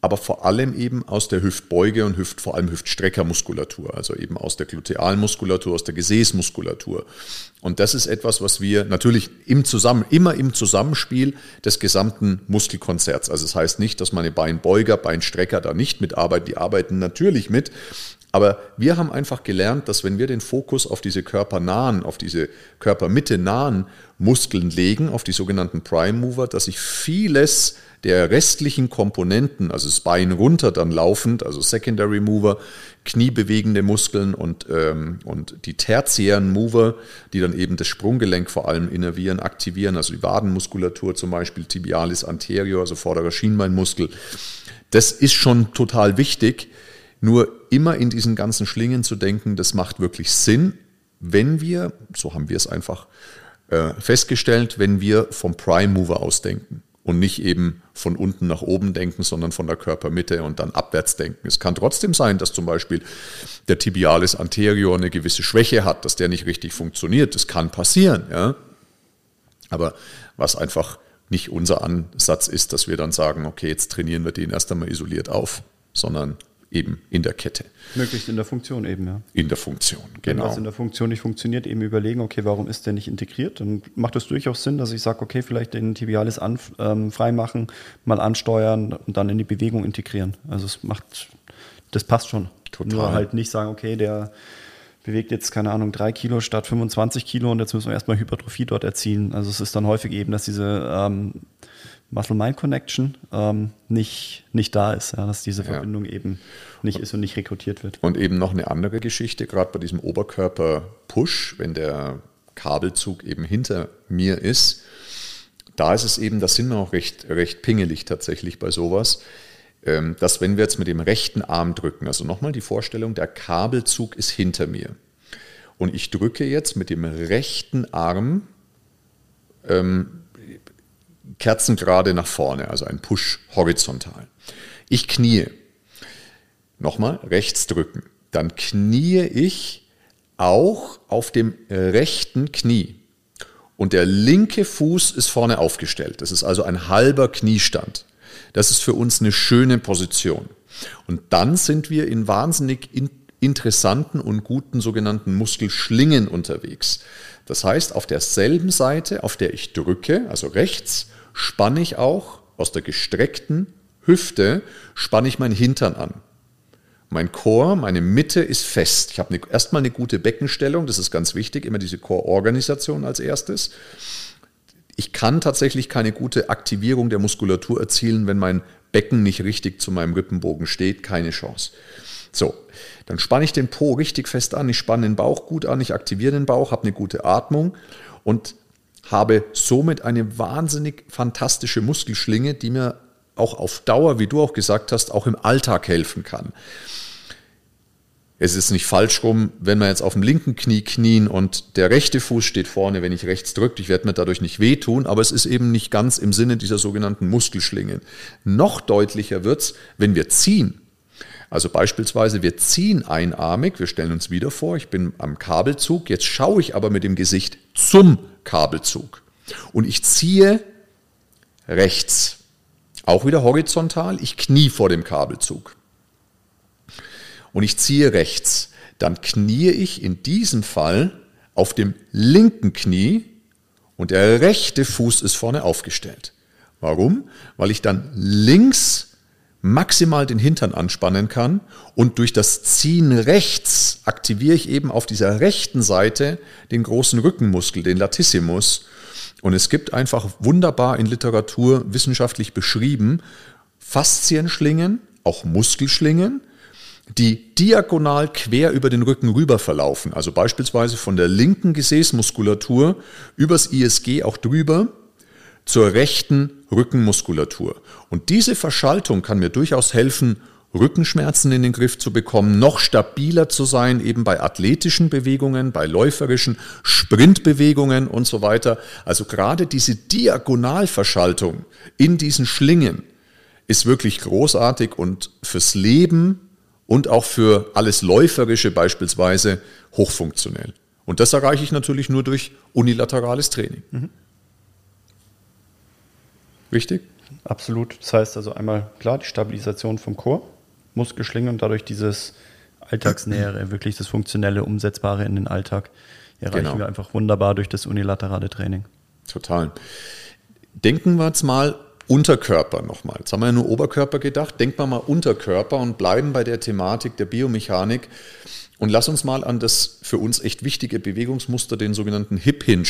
aber vor allem eben aus der Hüftbeuge und Hüft, vor allem Hüftstreckermuskulatur, also eben aus der Glutealmuskulatur, aus der Gesäßmuskulatur. Und das ist etwas, was wir natürlich im Zusammen, immer im Zusammenspiel des gesamten Muskelkonzerts. Also es das heißt nicht, dass meine Beinbeuger, Beinstrecker da nicht mitarbeiten, die arbeiten natürlich mit, aber wir haben einfach gelernt, dass wenn wir den Fokus auf diese körpernahen, auf diese Körpermitte nahen Muskeln legen, auf die sogenannten Prime Mover, dass sich vieles der restlichen Komponenten, also das Bein runter dann laufend, also Secondary Mover, kniebewegende Muskeln und, ähm, und die tertiären Mover, die dann eben das Sprunggelenk vor allem innervieren, aktivieren, also die Wadenmuskulatur zum Beispiel, Tibialis anterior, also vorderer Schienbeinmuskel. Das ist schon total wichtig nur immer in diesen ganzen Schlingen zu denken, das macht wirklich Sinn, wenn wir, so haben wir es einfach äh, festgestellt, wenn wir vom Prime Mover ausdenken und nicht eben von unten nach oben denken, sondern von der Körpermitte und dann abwärts denken. Es kann trotzdem sein, dass zum Beispiel der Tibialis anterior eine gewisse Schwäche hat, dass der nicht richtig funktioniert. Das kann passieren, ja. Aber was einfach nicht unser Ansatz ist, dass wir dann sagen, okay, jetzt trainieren wir den erst einmal isoliert auf, sondern eben in der Kette. Möglichst in der Funktion eben, ja. In der Funktion, genau. Wenn das in der Funktion nicht funktioniert, eben überlegen, okay, warum ist der nicht integriert? Dann macht es durchaus Sinn, dass ich sage, okay, vielleicht den Tibialis an, ähm, freimachen, mal ansteuern und dann in die Bewegung integrieren. Also es macht, das passt schon. Total. Nur halt nicht sagen, okay, der bewegt jetzt, keine Ahnung, drei Kilo statt 25 Kilo und jetzt müssen wir erstmal Hypertrophie dort erzielen. Also es ist dann häufig eben, dass diese ähm, Muscle-Mind-Connection ähm, nicht, nicht da ist, ja, dass diese Verbindung ja. eben nicht ist und nicht rekrutiert wird. Und eben noch eine andere Geschichte, gerade bei diesem Oberkörper-Push, wenn der Kabelzug eben hinter mir ist, da ist es eben, da sind wir auch recht, recht pingelig tatsächlich bei sowas, ähm, dass wenn wir jetzt mit dem rechten Arm drücken, also nochmal die Vorstellung, der Kabelzug ist hinter mir und ich drücke jetzt mit dem rechten Arm ähm, kerzengerade nach vorne, also ein Push horizontal. Ich knie. Nochmal, rechts drücken. Dann knie ich auch auf dem rechten Knie. Und der linke Fuß ist vorne aufgestellt. Das ist also ein halber Kniestand. Das ist für uns eine schöne Position. Und dann sind wir in wahnsinnig in interessanten und guten sogenannten Muskelschlingen unterwegs. Das heißt, auf derselben Seite, auf der ich drücke, also rechts, spanne ich auch aus der gestreckten Hüfte, spanne ich meinen Hintern an. Mein Chor, meine Mitte ist fest. Ich habe eine, erstmal eine gute Beckenstellung, das ist ganz wichtig, immer diese Chororganisation als erstes. Ich kann tatsächlich keine gute Aktivierung der Muskulatur erzielen, wenn mein Becken nicht richtig zu meinem Rippenbogen steht, keine Chance. So, dann spanne ich den Po richtig fest an, ich spanne den Bauch gut an, ich aktiviere den Bauch, habe eine gute Atmung und habe somit eine wahnsinnig fantastische Muskelschlinge, die mir auch auf Dauer, wie du auch gesagt hast, auch im Alltag helfen kann. Es ist nicht falsch rum, wenn wir jetzt auf dem linken Knie knien und der rechte Fuß steht vorne, wenn ich rechts drücke, ich werde mir dadurch nicht wehtun, aber es ist eben nicht ganz im Sinne dieser sogenannten Muskelschlingen. Noch deutlicher wird es, wenn wir ziehen. Also beispielsweise, wir ziehen einarmig, wir stellen uns wieder vor, ich bin am Kabelzug, jetzt schaue ich aber mit dem Gesicht zum Kabelzug und ich ziehe rechts. Auch wieder horizontal, ich knie vor dem Kabelzug. Und ich ziehe rechts. Dann kniee ich in diesem Fall auf dem linken Knie und der rechte Fuß ist vorne aufgestellt. Warum? Weil ich dann links maximal den Hintern anspannen kann und durch das Ziehen rechts aktiviere ich eben auf dieser rechten Seite den großen Rückenmuskel, den Latissimus. Und es gibt einfach wunderbar in Literatur wissenschaftlich beschrieben Faszienschlingen, auch Muskelschlingen, die diagonal quer über den Rücken rüber verlaufen. Also beispielsweise von der linken Gesäßmuskulatur übers ISG auch drüber zur rechten Rückenmuskulatur. Und diese Verschaltung kann mir durchaus helfen, Rückenschmerzen in den Griff zu bekommen, noch stabiler zu sein, eben bei athletischen Bewegungen, bei läuferischen Sprintbewegungen und so weiter. Also gerade diese Diagonalverschaltung in diesen Schlingen ist wirklich großartig und fürs Leben und auch für alles Läuferische beispielsweise hochfunktionell. Und das erreiche ich natürlich nur durch unilaterales Training. Mhm. Richtig? Absolut. Das heißt also einmal klar die Stabilisation vom Chor, Muskelschlinge und dadurch dieses Alltagsnähere, wirklich das Funktionelle, Umsetzbare in den Alltag erreichen genau. wir einfach wunderbar durch das unilaterale Training. Total. Denken wir jetzt mal Unterkörper nochmal. Jetzt haben wir ja nur Oberkörper gedacht. Denken wir mal Unterkörper und bleiben bei der Thematik der Biomechanik. Und lass uns mal an das für uns echt wichtige Bewegungsmuster, den sogenannten Hip Hinge,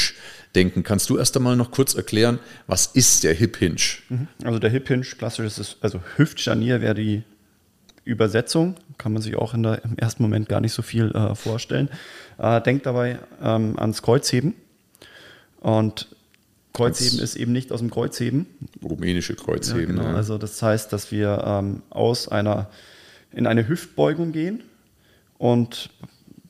denken. Kannst du erst einmal noch kurz erklären, was ist der Hip Hinge? Mhm. Also der Hip Hinge, klassisch ist, also Hüftscharnier wäre die Übersetzung, kann man sich auch in der, im ersten Moment gar nicht so viel äh, vorstellen. Äh, denkt dabei ähm, ans Kreuzheben. Und Kreuzheben ist eben nicht aus dem Kreuzheben. Rumänische Kreuzheben. Ja, genau. Ja. Also das heißt, dass wir ähm, aus einer in eine Hüftbeugung gehen und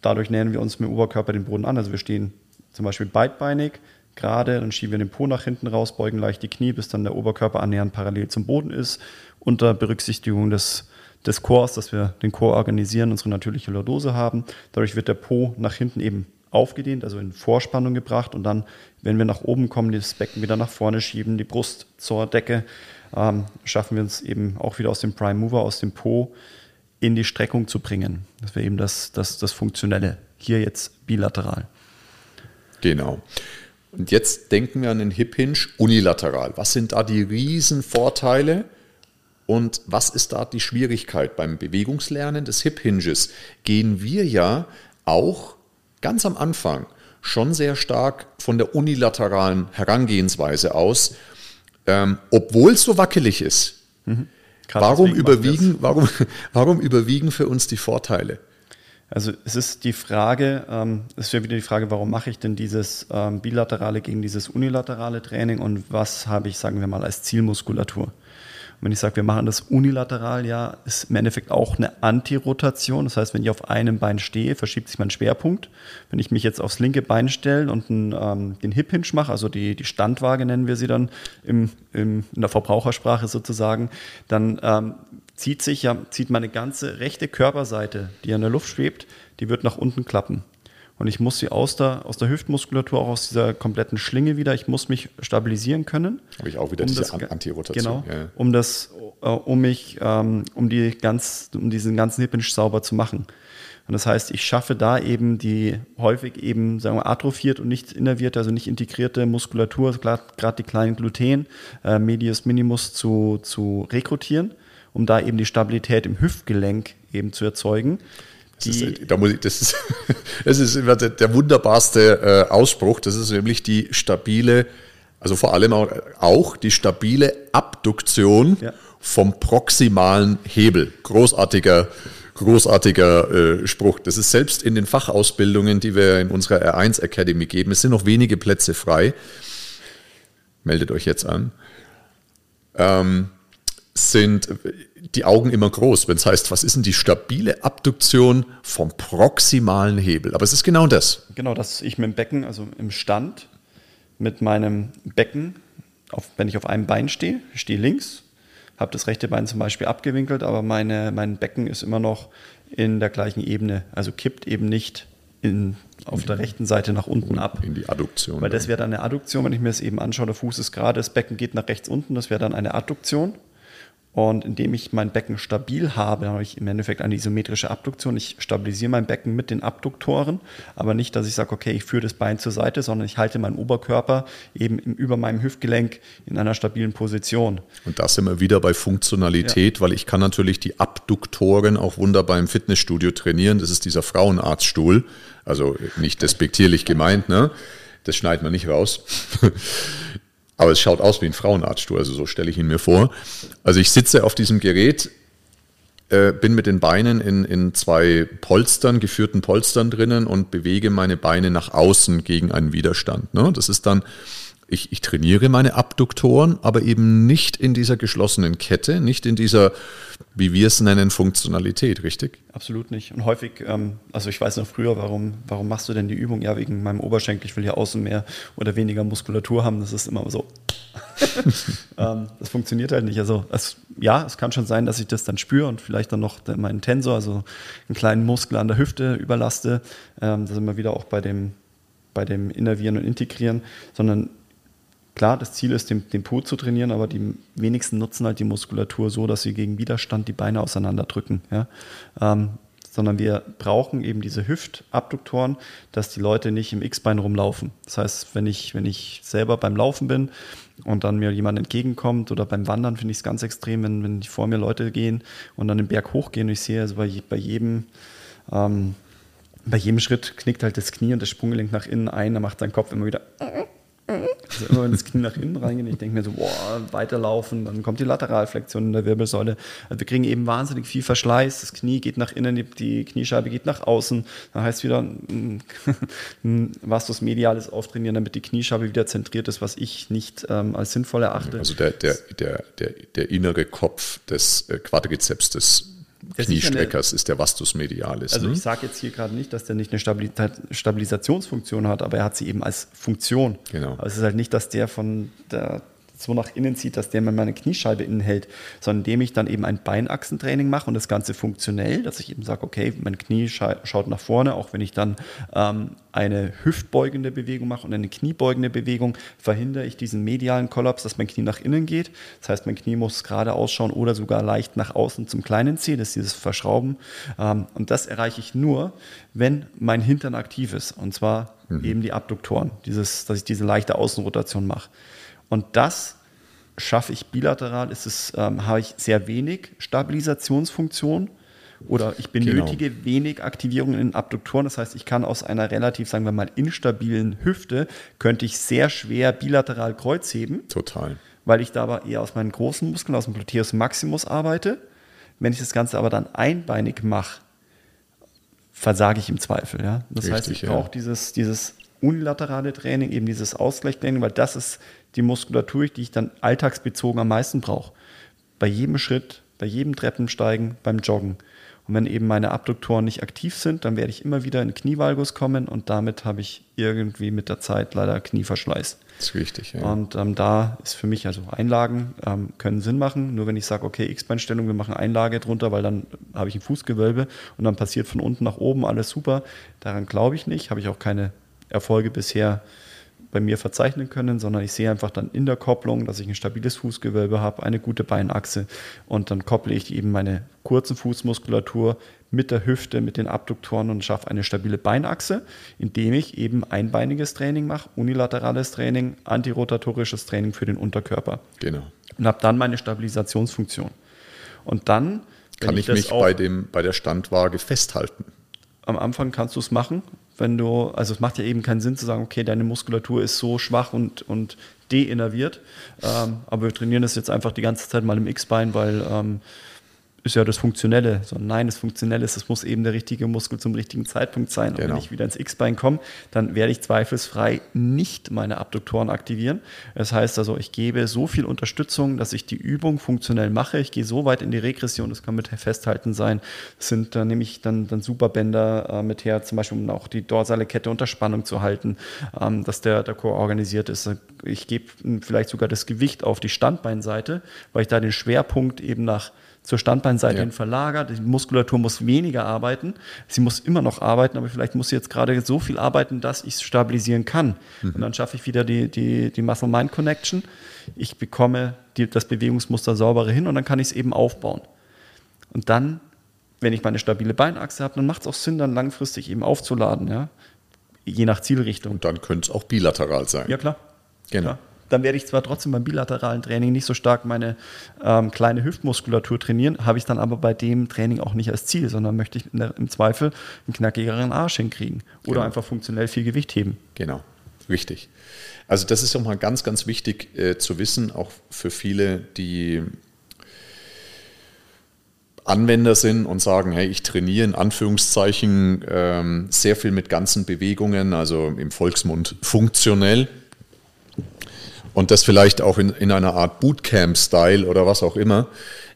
dadurch nähern wir uns mit dem Oberkörper den Boden an. Also wir stehen zum Beispiel beidbeinig, gerade, dann schieben wir den Po nach hinten raus, beugen leicht die Knie, bis dann der Oberkörper annähernd parallel zum Boden ist, unter Berücksichtigung des, des Chors, dass wir den Chor organisieren, unsere natürliche Lordose haben. Dadurch wird der Po nach hinten eben aufgedehnt, also in Vorspannung gebracht und dann, wenn wir nach oben kommen, das Becken wieder nach vorne schieben, die Brust zur Decke, ähm, schaffen wir uns eben auch wieder aus dem Prime Mover, aus dem Po in die Streckung zu bringen. Das wäre eben das, das, das Funktionelle. Hier jetzt bilateral. Genau. Und jetzt denken wir an den Hip Hinge unilateral. Was sind da die Riesenvorteile und was ist da die Schwierigkeit? Beim Bewegungslernen des Hip Hinges gehen wir ja auch ganz am Anfang schon sehr stark von der unilateralen Herangehensweise aus, ähm, obwohl es so wackelig ist. Mhm. Warum überwiegen, warum, warum überwiegen für uns die Vorteile? Also es ist die Frage, ähm, es wäre wieder die Frage, warum mache ich denn dieses ähm, bilaterale gegen dieses unilaterale Training und was habe ich, sagen wir mal, als Zielmuskulatur? Und wenn ich sage, wir machen das unilateral, ja, ist im Endeffekt auch eine Antirotation. Das heißt, wenn ich auf einem Bein stehe, verschiebt sich mein Schwerpunkt. Wenn ich mich jetzt aufs linke Bein stelle und einen, ähm, den Hip Hinge mache, also die, die Standwaage nennen wir sie dann im, im, in der Verbrauchersprache sozusagen, dann ähm, zieht sich ja, zieht meine ganze rechte Körperseite, die in der Luft schwebt, die wird nach unten klappen. Und ich muss sie aus der, aus der Hüftmuskulatur, auch aus dieser kompletten Schlinge wieder, ich muss mich stabilisieren können. Habe ich auch wieder um diese Antirotation. Genau, ja. um das, äh, um mich, ähm, um die ganz, um diesen ganzen Hip sauber zu machen. Und das heißt, ich schaffe da eben die häufig eben, sagen wir, atrophiert und nicht innervierte, also nicht integrierte Muskulatur, gerade die kleinen Gluten, äh, Medius Minimus zu, zu rekrutieren, um da eben die Stabilität im Hüftgelenk eben zu erzeugen. Das ist, da muss ich, das ist, das ist der, der wunderbarste äh, Ausspruch. Das ist nämlich die stabile, also vor allem auch, auch die stabile Abduktion ja. vom proximalen Hebel. Großartiger, großartiger äh, Spruch. Das ist selbst in den Fachausbildungen, die wir in unserer R1 Academy geben. Es sind noch wenige Plätze frei. Meldet euch jetzt an. Ähm, sind die Augen immer groß, wenn es heißt, was ist denn die stabile Abduktion vom proximalen Hebel? Aber es ist genau das. Genau, dass ich mit dem Becken, also im Stand, mit meinem Becken, auf, wenn ich auf einem Bein stehe, ich stehe links, habe das rechte Bein zum Beispiel abgewinkelt, aber meine, mein Becken ist immer noch in der gleichen Ebene, also kippt eben nicht in, auf der rechten Seite nach unten ab. In die Adduktion. Weil das wäre dann eine Adduktion, wenn ich mir das eben anschaue, der Fuß ist gerade, das Becken geht nach rechts unten, das wäre dann eine Adduktion. Und indem ich mein Becken stabil habe, habe ich im Endeffekt eine isometrische Abduktion. Ich stabilisiere mein Becken mit den Abduktoren, aber nicht, dass ich sage, okay, ich führe das Bein zur Seite, sondern ich halte meinen Oberkörper eben über meinem Hüftgelenk in einer stabilen Position. Und das immer wieder bei Funktionalität, ja. weil ich kann natürlich die Abduktoren auch wunderbar im Fitnessstudio trainieren. Das ist dieser Frauenarztstuhl, also nicht despektierlich gemeint, ne? Das schneidet man nicht raus. Aber es schaut aus wie ein Frauenarztstuhl, also so stelle ich ihn mir vor. Also ich sitze auf diesem Gerät, äh, bin mit den Beinen in, in zwei Polstern, geführten Polstern drinnen und bewege meine Beine nach außen gegen einen Widerstand. Ne? Das ist dann ich, ich trainiere meine Abduktoren, aber eben nicht in dieser geschlossenen Kette, nicht in dieser, wie wir es nennen, Funktionalität, richtig? Absolut nicht. Und häufig, ähm, also ich weiß noch früher, warum, warum machst du denn die Übung? Ja, wegen meinem Oberschenkel, ich will hier außen mehr oder weniger Muskulatur haben. Das ist immer so. ähm, das funktioniert halt nicht. Also es, ja, es kann schon sein, dass ich das dann spüre und vielleicht dann noch meinen Tensor, also einen kleinen Muskel an der Hüfte überlaste. Ähm, da sind wir wieder auch bei dem bei dem Innervieren und Integrieren, sondern Klar, das Ziel ist, den, den Po zu trainieren, aber die wenigsten nutzen halt die Muskulatur so, dass sie gegen Widerstand die Beine auseinanderdrücken. Ja? Ähm, sondern wir brauchen eben diese Hüftabduktoren, dass die Leute nicht im X-Bein rumlaufen. Das heißt, wenn ich, wenn ich selber beim Laufen bin und dann mir jemand entgegenkommt oder beim Wandern finde ich es ganz extrem, wenn, wenn vor mir Leute gehen und dann den Berg hochgehen und ich sehe also bei, bei jedem ähm, bei jedem Schritt knickt halt das Knie und das Sprunggelenk nach innen ein, dann macht sein Kopf immer wieder also immer wenn das Knie nach innen reingeht, ich denke mir so, boah, weiterlaufen, dann kommt die Lateralflexion in der Wirbelsäule. Also wir kriegen eben wahnsinnig viel Verschleiß, das Knie geht nach innen, die, Kniescheibe geht nach außen. Dann heißt wieder ein Vastus mediales auftrainieren, damit die Kniescheibe wieder zentriert ist, was ich nicht ähm, als sinnvoll erachte. Also der, der, der, der, der innere Kopf des äh, Quadrizeps des Kniestreckers ist der Vastus medialis. Also ne? ich sage jetzt hier gerade nicht, dass der nicht eine Stabilisationsfunktion hat, aber er hat sie eben als Funktion. Genau. Aber es ist halt nicht, dass der von der so nach innen zieht, dass der mir meine Kniescheibe innen hält, sondern indem ich dann eben ein Beinachsentraining mache und das Ganze funktionell, dass ich eben sage, okay, mein Knie schaut nach vorne, auch wenn ich dann ähm, eine hüftbeugende Bewegung mache und eine kniebeugende Bewegung, verhindere ich diesen medialen Kollaps, dass mein Knie nach innen geht. Das heißt, mein Knie muss gerade ausschauen oder sogar leicht nach außen zum kleinen C, das ist dieses Verschrauben. Ähm, und das erreiche ich nur, wenn mein Hintern aktiv ist. Und zwar mhm. eben die Abduktoren, dieses, dass ich diese leichte Außenrotation mache. Und das schaffe ich bilateral, ist es, ähm, habe ich sehr wenig Stabilisationsfunktion oder ich benötige genau. wenig Aktivierung in den Abduktoren. Das heißt, ich kann aus einer relativ, sagen wir mal, instabilen Hüfte, könnte ich sehr schwer bilateral Kreuz heben. Total. Weil ich da aber eher aus meinen großen Muskeln, aus dem Gluteus Maximus arbeite. Wenn ich das Ganze aber dann einbeinig mache, versage ich im Zweifel. Ja? Das Richtig, heißt, ich brauche ja. dieses, dieses unilaterale Training, eben dieses Ausgleichstraining, weil das ist die Muskulatur, die ich dann alltagsbezogen am meisten brauche. Bei jedem Schritt, bei jedem Treppensteigen, beim Joggen. Und wenn eben meine Abduktoren nicht aktiv sind, dann werde ich immer wieder in Knievalgus kommen und damit habe ich irgendwie mit der Zeit leider Knieverschleiß. Das ist richtig. Ja. Und ähm, da ist für mich, also Einlagen ähm, können Sinn machen. Nur wenn ich sage, okay, X-Beinstellung, wir machen Einlage drunter, weil dann habe ich ein Fußgewölbe und dann passiert von unten nach oben alles super. Daran glaube ich nicht, habe ich auch keine Erfolge bisher bei mir verzeichnen können, sondern ich sehe einfach dann in der Kopplung, dass ich ein stabiles Fußgewölbe habe, eine gute Beinachse und dann kopple ich eben meine kurzen Fußmuskulatur mit der Hüfte, mit den Abduktoren und schaffe eine stabile Beinachse, indem ich eben einbeiniges Training mache, unilaterales Training, antirotatorisches Training für den Unterkörper. Genau. Und habe dann meine Stabilisationsfunktion. Und dann kann ich, ich mich bei, dem, bei der Standwaage festhalten. Am Anfang kannst du es machen, wenn du, also es macht ja eben keinen Sinn zu sagen, okay, deine Muskulatur ist so schwach und, und deinnerviert. Ähm, aber wir trainieren das jetzt einfach die ganze Zeit mal im X-Bein, weil ähm, ist ja das Funktionelle. So, nein, das Funktionelle ist, es muss eben der richtige Muskel zum richtigen Zeitpunkt sein. Und genau. wenn ich wieder ins X-Bein komme, dann werde ich zweifelsfrei nicht meine Abduktoren aktivieren. Das heißt also, ich gebe so viel Unterstützung, dass ich die Übung funktionell mache. Ich gehe so weit in die Regression, das kann mit Festhalten sein. Das sind, da nehme ich dann, dann Superbänder äh, mit her, zum Beispiel um auch die dorsale Kette unter Spannung zu halten, ähm, dass der, der Chor organisiert ist. Ich gebe vielleicht sogar das Gewicht auf die Standbeinseite, weil ich da den Schwerpunkt eben nach zur Standbeinseite ja. hin verlagert. Die Muskulatur muss weniger arbeiten. Sie muss immer noch arbeiten, aber vielleicht muss sie jetzt gerade so viel arbeiten, dass ich es stabilisieren kann. Mhm. Und dann schaffe ich wieder die, die, die Muscle-Mind-Connection. Ich bekomme die, das Bewegungsmuster saubere hin und dann kann ich es eben aufbauen. Und dann, wenn ich meine stabile Beinachse habe, dann macht es auch Sinn, dann langfristig eben aufzuladen, ja? je nach Zielrichtung. Und dann könnte es auch bilateral sein. Ja, klar. Genau. Klar dann werde ich zwar trotzdem beim bilateralen Training nicht so stark meine ähm, kleine Hüftmuskulatur trainieren, habe ich dann aber bei dem Training auch nicht als Ziel, sondern möchte ich der, im Zweifel einen knackigeren Arsch hinkriegen oder genau. einfach funktionell viel Gewicht heben. Genau, richtig. Also das ist auch mal ganz, ganz wichtig äh, zu wissen, auch für viele, die Anwender sind und sagen, hey, ich trainiere in Anführungszeichen ähm, sehr viel mit ganzen Bewegungen, also im Volksmund funktionell und das vielleicht auch in, in einer Art Bootcamp-Style oder was auch immer.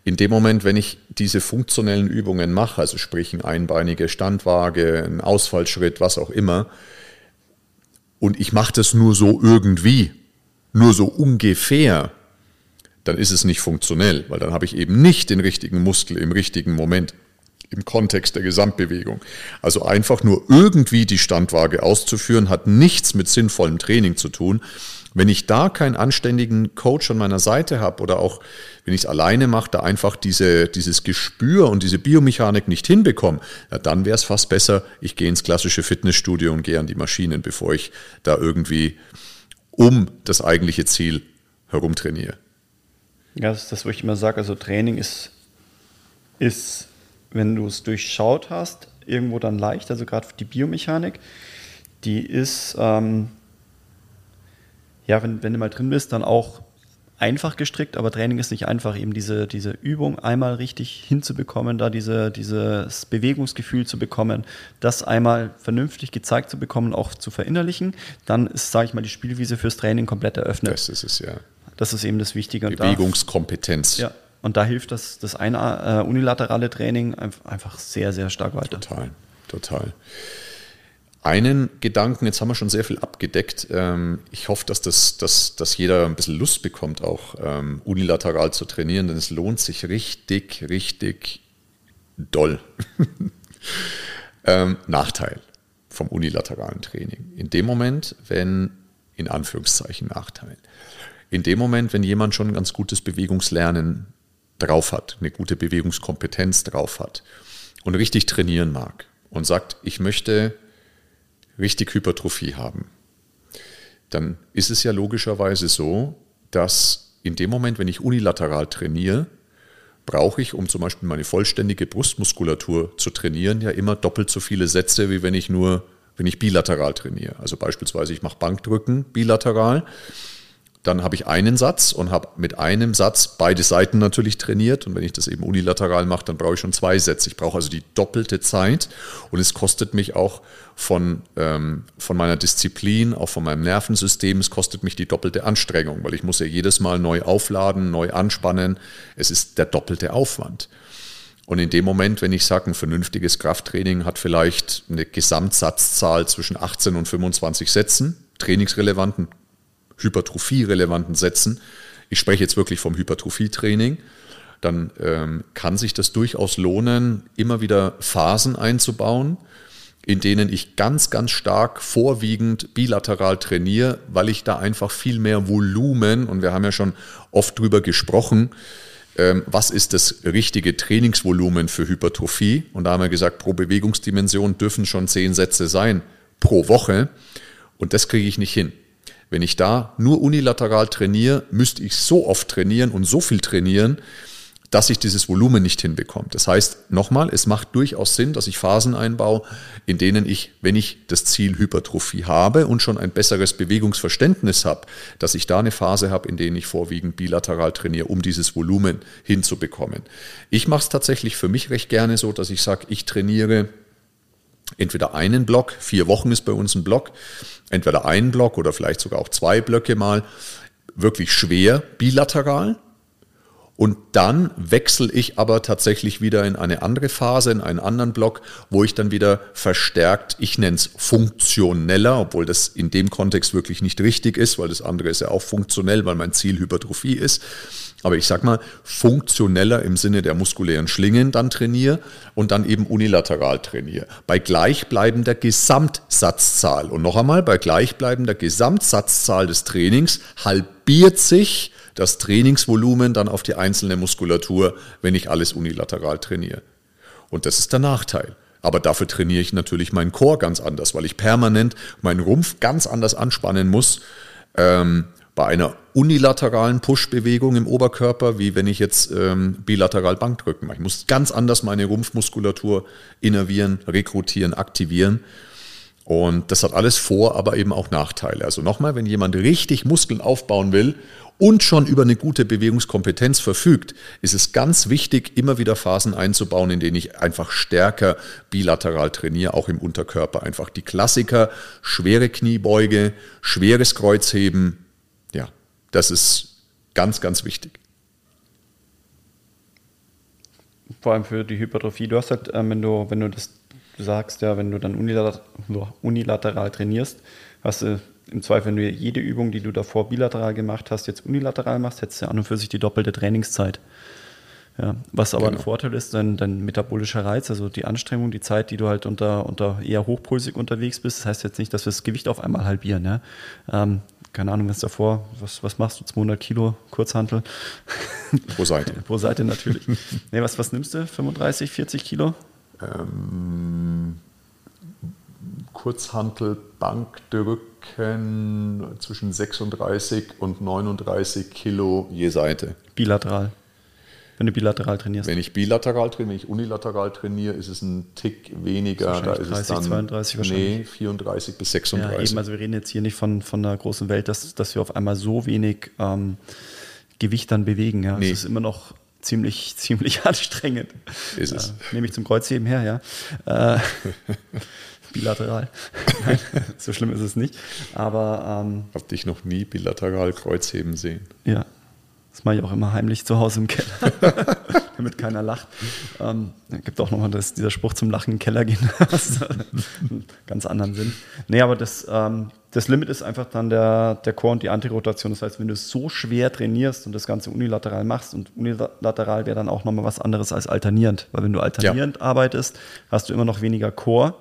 In dem Moment, wenn ich diese funktionellen Übungen mache, also sprich eine einbeinige Standwaage, ein Ausfallschritt, was auch immer, und ich mache das nur so irgendwie, nur so ungefähr, dann ist es nicht funktionell, weil dann habe ich eben nicht den richtigen Muskel im richtigen Moment im Kontext der Gesamtbewegung. Also einfach nur irgendwie die Standwaage auszuführen, hat nichts mit sinnvollem Training zu tun, wenn ich da keinen anständigen Coach an meiner Seite habe oder auch wenn ich es alleine mache, da einfach diese, dieses Gespür und diese Biomechanik nicht hinbekomme, ja, dann wäre es fast besser, ich gehe ins klassische Fitnessstudio und gehe an die Maschinen, bevor ich da irgendwie um das eigentliche Ziel herumtrainiere. Ja, das ist das, wo ich immer sage, also Training ist, ist wenn du es durchschaut hast, irgendwo dann leicht, also gerade die Biomechanik, die ist... Ähm, ja, wenn, wenn du mal drin bist, dann auch einfach gestrickt, aber Training ist nicht einfach, eben diese, diese Übung einmal richtig hinzubekommen, da diese, dieses Bewegungsgefühl zu bekommen, das einmal vernünftig gezeigt zu bekommen, auch zu verinnerlichen, dann ist, sage ich mal, die Spielwiese fürs Training komplett eröffnet. Das ist es, ja. Das ist eben das Wichtige. Bewegungskompetenz. ja, und da hilft das, das eine äh, unilaterale Training einfach sehr, sehr stark weiter. Total, total einen Gedanken, jetzt haben wir schon sehr viel abgedeckt. Ähm, ich hoffe, dass, das, dass, dass jeder ein bisschen Lust bekommt, auch ähm, unilateral zu trainieren, denn es lohnt sich richtig, richtig doll. ähm, Nachteil vom unilateralen Training. In dem Moment, wenn, in Anführungszeichen Nachteil, in dem Moment, wenn jemand schon ein ganz gutes Bewegungslernen drauf hat, eine gute Bewegungskompetenz drauf hat und richtig trainieren mag und sagt, ich möchte richtig Hypertrophie haben, dann ist es ja logischerweise so, dass in dem Moment, wenn ich unilateral trainiere, brauche ich, um zum Beispiel meine vollständige Brustmuskulatur zu trainieren, ja immer doppelt so viele Sätze, wie wenn ich nur, wenn ich bilateral trainiere. Also beispielsweise ich mache Bankdrücken bilateral dann habe ich einen Satz und habe mit einem Satz beide Seiten natürlich trainiert. Und wenn ich das eben unilateral mache, dann brauche ich schon zwei Sätze. Ich brauche also die doppelte Zeit und es kostet mich auch von, ähm, von meiner Disziplin, auch von meinem Nervensystem, es kostet mich die doppelte Anstrengung, weil ich muss ja jedes Mal neu aufladen, neu anspannen. Es ist der doppelte Aufwand. Und in dem Moment, wenn ich sage, ein vernünftiges Krafttraining hat vielleicht eine Gesamtsatzzahl zwischen 18 und 25 Sätzen, trainingsrelevanten hypertrophie-relevanten Sätzen, ich spreche jetzt wirklich vom Hypertrophie-Training, dann ähm, kann sich das durchaus lohnen, immer wieder Phasen einzubauen, in denen ich ganz, ganz stark vorwiegend bilateral trainiere, weil ich da einfach viel mehr Volumen, und wir haben ja schon oft drüber gesprochen, ähm, was ist das richtige Trainingsvolumen für Hypertrophie? Und da haben wir gesagt, pro Bewegungsdimension dürfen schon zehn Sätze sein pro Woche. Und das kriege ich nicht hin. Wenn ich da nur unilateral trainiere, müsste ich so oft trainieren und so viel trainieren, dass ich dieses Volumen nicht hinbekomme. Das heißt, nochmal, es macht durchaus Sinn, dass ich Phasen einbaue, in denen ich, wenn ich das Ziel Hypertrophie habe und schon ein besseres Bewegungsverständnis habe, dass ich da eine Phase habe, in der ich vorwiegend bilateral trainiere, um dieses Volumen hinzubekommen. Ich mache es tatsächlich für mich recht gerne so, dass ich sage, ich trainiere entweder einen Block, vier Wochen ist bei uns ein Block, entweder einen Block oder vielleicht sogar auch zwei Blöcke mal, wirklich schwer bilateral und dann wechsle ich aber tatsächlich wieder in eine andere Phase, in einen anderen Block, wo ich dann wieder verstärkt, ich nenne es funktioneller, obwohl das in dem Kontext wirklich nicht richtig ist, weil das andere ist ja auch funktionell, weil mein Ziel Hypertrophie ist. Aber ich sag mal, funktioneller im Sinne der muskulären Schlingen dann trainiere und dann eben unilateral trainiere. Bei gleichbleibender Gesamtsatzzahl. Und noch einmal, bei gleichbleibender Gesamtsatzzahl des Trainings halbiert sich das Trainingsvolumen dann auf die einzelne Muskulatur, wenn ich alles unilateral trainiere. Und das ist der Nachteil. Aber dafür trainiere ich natürlich meinen Chor ganz anders, weil ich permanent meinen Rumpf ganz anders anspannen muss. Ähm, bei einer unilateralen Push-Bewegung im Oberkörper, wie wenn ich jetzt ähm, bilateral Bankdrücken mache. Ich muss ganz anders meine Rumpfmuskulatur innervieren, rekrutieren, aktivieren. Und das hat alles Vor-, aber eben auch Nachteile. Also nochmal, wenn jemand richtig Muskeln aufbauen will und schon über eine gute Bewegungskompetenz verfügt, ist es ganz wichtig, immer wieder Phasen einzubauen, in denen ich einfach stärker bilateral trainiere, auch im Unterkörper. Einfach die Klassiker, schwere Kniebeuge, schweres Kreuzheben. Ja, das ist ganz, ganz wichtig. Vor allem für die Hypertrophie. Du hast halt, ähm, wenn du, wenn du das sagst, ja, wenn du dann unilateral, unilateral trainierst, hast du im Zweifel, wenn du jede Übung, die du davor bilateral gemacht hast, jetzt unilateral machst, hättest du an und für sich die doppelte Trainingszeit. Ja, was aber genau. ein Vorteil ist, dein, dein metabolischer Reiz, also die Anstrengung, die Zeit, die du halt unter, unter eher hochpulsig unterwegs bist, das heißt jetzt nicht, dass wir das Gewicht auf einmal halbieren. Ja? Ähm, keine Ahnung, was davor, was, was machst du, 200 Kilo Kurzhantel? Pro Seite. Pro Seite natürlich. nee, was, was nimmst du, 35, 40 Kilo? Ähm, Kurzhantel, Bankdrücken zwischen 36 und 39 Kilo je Seite. Bilateral. Wenn du bilateral trainierst. Wenn ich bilateral trainiere, wenn ich unilateral trainiere, ist es ein Tick weniger. Da ist 30, es dann 32 wahrscheinlich. Nee, 34 bis 36. Ja, eben, also wir reden jetzt hier nicht von, von der großen Welt, dass, dass wir auf einmal so wenig ähm, Gewicht dann bewegen. Ja. Nee. Es ist immer noch ziemlich, ziemlich anstrengend. Ist es. Äh, nehme ich zum Kreuzheben her, ja. Äh, bilateral. Nein, so schlimm ist es nicht. Aber. Ähm, Hab dich noch nie bilateral Kreuzheben sehen. Ja. Das mache ich auch immer heimlich zu Hause im Keller, damit keiner lacht. Ähm, gibt auch nochmal das, dieser Spruch zum Lachen den Keller gehen. ganz anderen Sinn. Nee, aber das, ähm, das Limit ist einfach dann der, der Core und die Antirotation. Das heißt, wenn du es so schwer trainierst und das Ganze unilateral machst, und unilateral wäre dann auch nochmal was anderes als alternierend. Weil wenn du alternierend ja. arbeitest, hast du immer noch weniger Core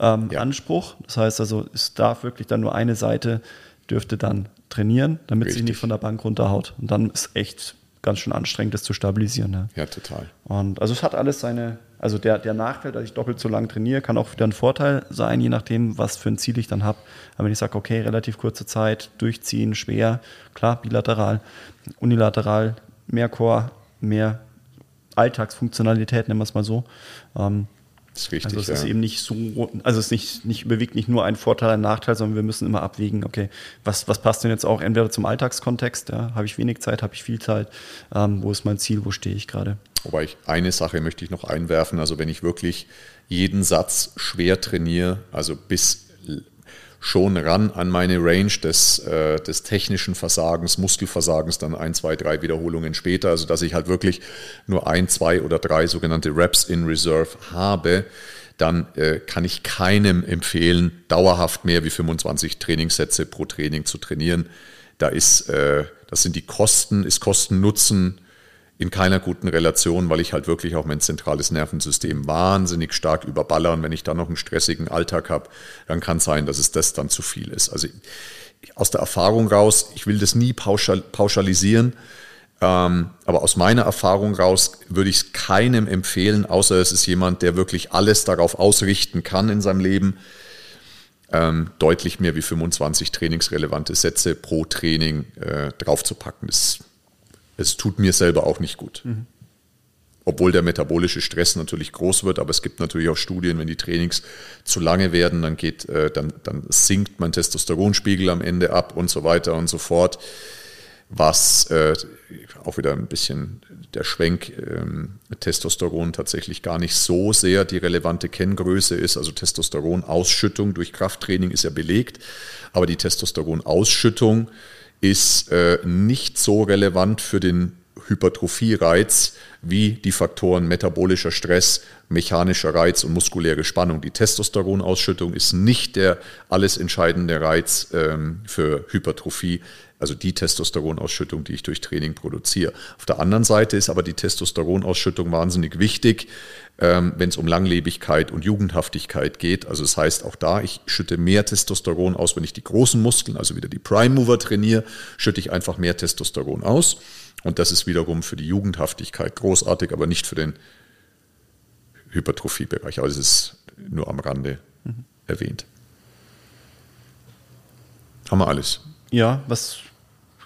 ähm, ja. Anspruch. Das heißt also, es darf wirklich dann nur eine Seite dürfte dann trainieren, damit Richtig. sie nicht von der Bank runterhaut. Und dann ist echt ganz schön anstrengend, das zu stabilisieren. Ja, ja total. Und also es hat alles seine, also der, der Nachteil, dass ich doppelt so lang trainiere, kann auch wieder ein Vorteil sein, je nachdem, was für ein Ziel ich dann habe. Aber wenn ich sage, okay, relativ kurze Zeit, durchziehen, schwer, klar, bilateral, unilateral, mehr Core, mehr Alltagsfunktionalität, nennen wir es mal so. Ähm, ist richtig, also es ja. ist eben nicht so, also es nicht, nicht überwiegt nicht nur ein Vorteil, ein Nachteil, sondern wir müssen immer abwägen, okay, was, was passt denn jetzt auch entweder zum Alltagskontext, ja, habe ich wenig Zeit, habe ich viel Zeit, ähm, wo ist mein Ziel, wo stehe ich gerade? Wobei ich eine Sache möchte ich noch einwerfen, also wenn ich wirklich jeden Satz schwer trainiere, also bis schon ran an meine Range des, äh, des technischen Versagens, Muskelversagens, dann ein, zwei, drei Wiederholungen später, also dass ich halt wirklich nur ein, zwei oder drei sogenannte Reps in Reserve habe, dann äh, kann ich keinem empfehlen, dauerhaft mehr wie 25 Trainingssätze pro Training zu trainieren. Da ist, äh, das sind die Kosten, ist Kosten-Nutzen in keiner guten Relation, weil ich halt wirklich auch mein zentrales Nervensystem wahnsinnig stark überballer. Und wenn ich dann noch einen stressigen Alltag habe, dann kann es sein, dass es das dann zu viel ist. Also aus der Erfahrung raus, ich will das nie pauschal, pauschalisieren, ähm, aber aus meiner Erfahrung raus würde ich es keinem empfehlen, außer es ist jemand, der wirklich alles darauf ausrichten kann in seinem Leben, ähm, deutlich mehr wie 25 trainingsrelevante Sätze pro Training äh, draufzupacken. Das es tut mir selber auch nicht gut. Mhm. Obwohl der metabolische Stress natürlich groß wird, aber es gibt natürlich auch Studien, wenn die Trainings zu lange werden, dann geht, äh, dann, dann sinkt mein Testosteronspiegel am Ende ab und so weiter und so fort. Was äh, auch wieder ein bisschen der Schwenk ähm, Testosteron tatsächlich gar nicht so sehr die relevante Kenngröße ist. Also Testosteronausschüttung durch Krafttraining ist ja belegt, aber die Testosteronausschüttung ist äh, nicht so relevant für den Hypertrophie-Reiz wie die Faktoren metabolischer Stress, mechanischer Reiz und muskuläre Spannung. Die Testosteronausschüttung ist nicht der alles entscheidende Reiz ähm, für Hypertrophie, also die Testosteronausschüttung, die ich durch Training produziere. Auf der anderen Seite ist aber die Testosteronausschüttung wahnsinnig wichtig, ähm, wenn es um Langlebigkeit und Jugendhaftigkeit geht. Also das heißt auch da, ich schütte mehr Testosteron aus, wenn ich die großen Muskeln, also wieder die Prime Mover trainiere, schütte ich einfach mehr Testosteron aus. Und das ist wiederum für die Jugendhaftigkeit großartig, aber nicht für den Hypertrophiebereich. Also es ist nur am Rande mhm. erwähnt. Haben wir alles. Ja, was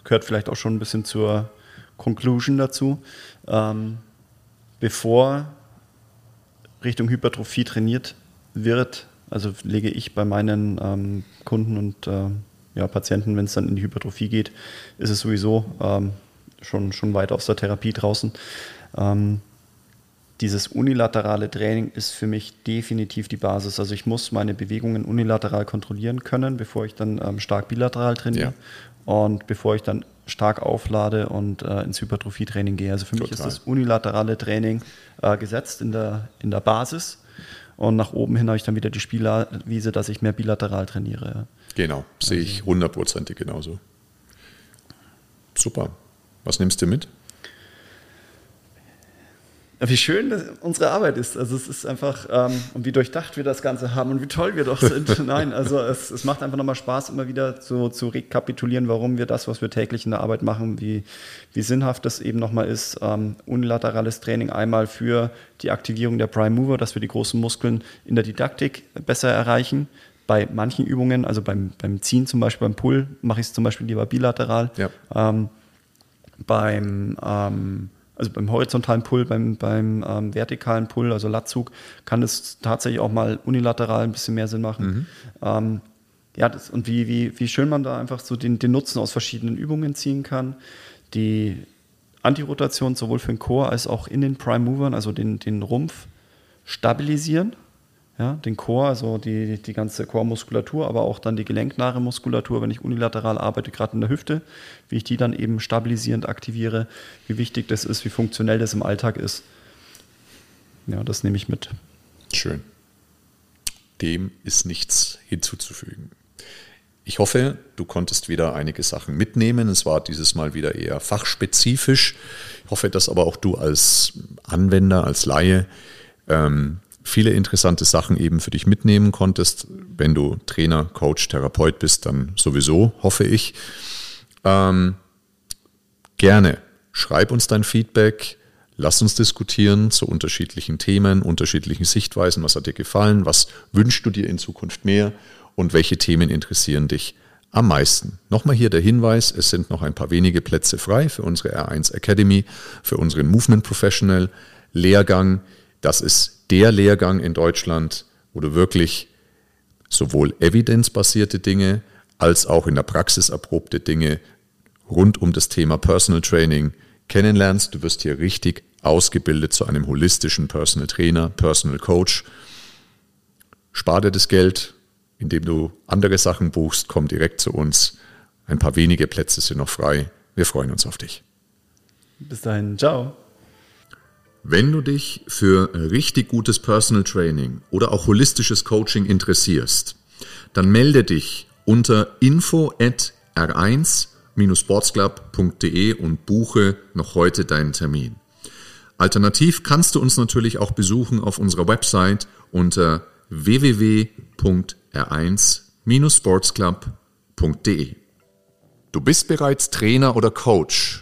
gehört vielleicht auch schon ein bisschen zur Conclusion dazu. Ähm, bevor Richtung Hypertrophie trainiert wird, also lege ich bei meinen ähm, Kunden und äh, ja, Patienten, wenn es dann in die Hypertrophie geht, ist es sowieso ähm, schon, schon weit aus der Therapie draußen. Ähm, dieses unilaterale Training ist für mich definitiv die Basis. Also ich muss meine Bewegungen unilateral kontrollieren können, bevor ich dann ähm, stark bilateral trainiere ja. und bevor ich dann stark auflade und äh, ins Hypertrophie-Training gehe. Also für Total. mich ist das unilaterale Training äh, gesetzt in der, in der Basis. Und nach oben hin habe ich dann wieder die Spielwiese, dass ich mehr bilateral trainiere. Genau, sehe also. ich hundertprozentig genauso. Super. Was nimmst du mit? wie schön unsere Arbeit ist. Also es ist einfach, ähm, und wie durchdacht wir das Ganze haben und wie toll wir doch sind. Nein, also es, es macht einfach nochmal Spaß, immer wieder so, zu rekapitulieren, warum wir das, was wir täglich in der Arbeit machen, wie, wie sinnhaft das eben nochmal ist. Ähm, unilaterales Training einmal für die Aktivierung der Prime Mover, dass wir die großen Muskeln in der Didaktik besser erreichen. Bei manchen Übungen, also beim, beim Ziehen zum Beispiel, beim Pull, mache ich es zum Beispiel lieber bilateral. Ja. Ähm, beim ähm, also beim horizontalen Pull, beim, beim ähm, vertikalen Pull, also Latzug, kann es tatsächlich auch mal unilateral ein bisschen mehr Sinn machen. Mhm. Ähm, ja, das, und wie, wie, wie schön man da einfach so den, den Nutzen aus verschiedenen Übungen ziehen kann. Die Antirotation sowohl für den Core als auch in den Prime Movern, also den, den Rumpf, stabilisieren ja, den Chor, also die, die ganze Chormuskulatur, aber auch dann die gelenknahe Muskulatur, wenn ich unilateral arbeite, gerade in der Hüfte, wie ich die dann eben stabilisierend aktiviere, wie wichtig das ist, wie funktionell das im Alltag ist. Ja, das nehme ich mit. Schön. Dem ist nichts hinzuzufügen. Ich hoffe, du konntest wieder einige Sachen mitnehmen. Es war dieses Mal wieder eher fachspezifisch. Ich hoffe, dass aber auch du als Anwender, als Laie ähm, viele interessante Sachen eben für dich mitnehmen konntest. Wenn du Trainer, Coach, Therapeut bist, dann sowieso, hoffe ich. Ähm, gerne schreib uns dein Feedback. Lass uns diskutieren zu unterschiedlichen Themen, unterschiedlichen Sichtweisen. Was hat dir gefallen? Was wünschst du dir in Zukunft mehr? Und welche Themen interessieren dich am meisten? Nochmal hier der Hinweis, es sind noch ein paar wenige Plätze frei für unsere R1 Academy, für unseren Movement Professional Lehrgang. Das ist der Lehrgang in Deutschland, wo du wirklich sowohl evidenzbasierte Dinge als auch in der Praxis erprobte Dinge rund um das Thema Personal Training kennenlernst. Du wirst hier richtig ausgebildet zu einem holistischen Personal Trainer, Personal Coach. Spar dir das Geld, indem du andere Sachen buchst, komm direkt zu uns. Ein paar wenige Plätze sind noch frei. Wir freuen uns auf dich. Bis dahin, ciao. Wenn du dich für richtig gutes Personal Training oder auch holistisches Coaching interessierst, dann melde dich unter info at r1-sportsclub.de und buche noch heute deinen Termin. Alternativ kannst du uns natürlich auch besuchen auf unserer Website unter www.r1-sportsclub.de. Du bist bereits Trainer oder Coach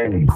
Hey.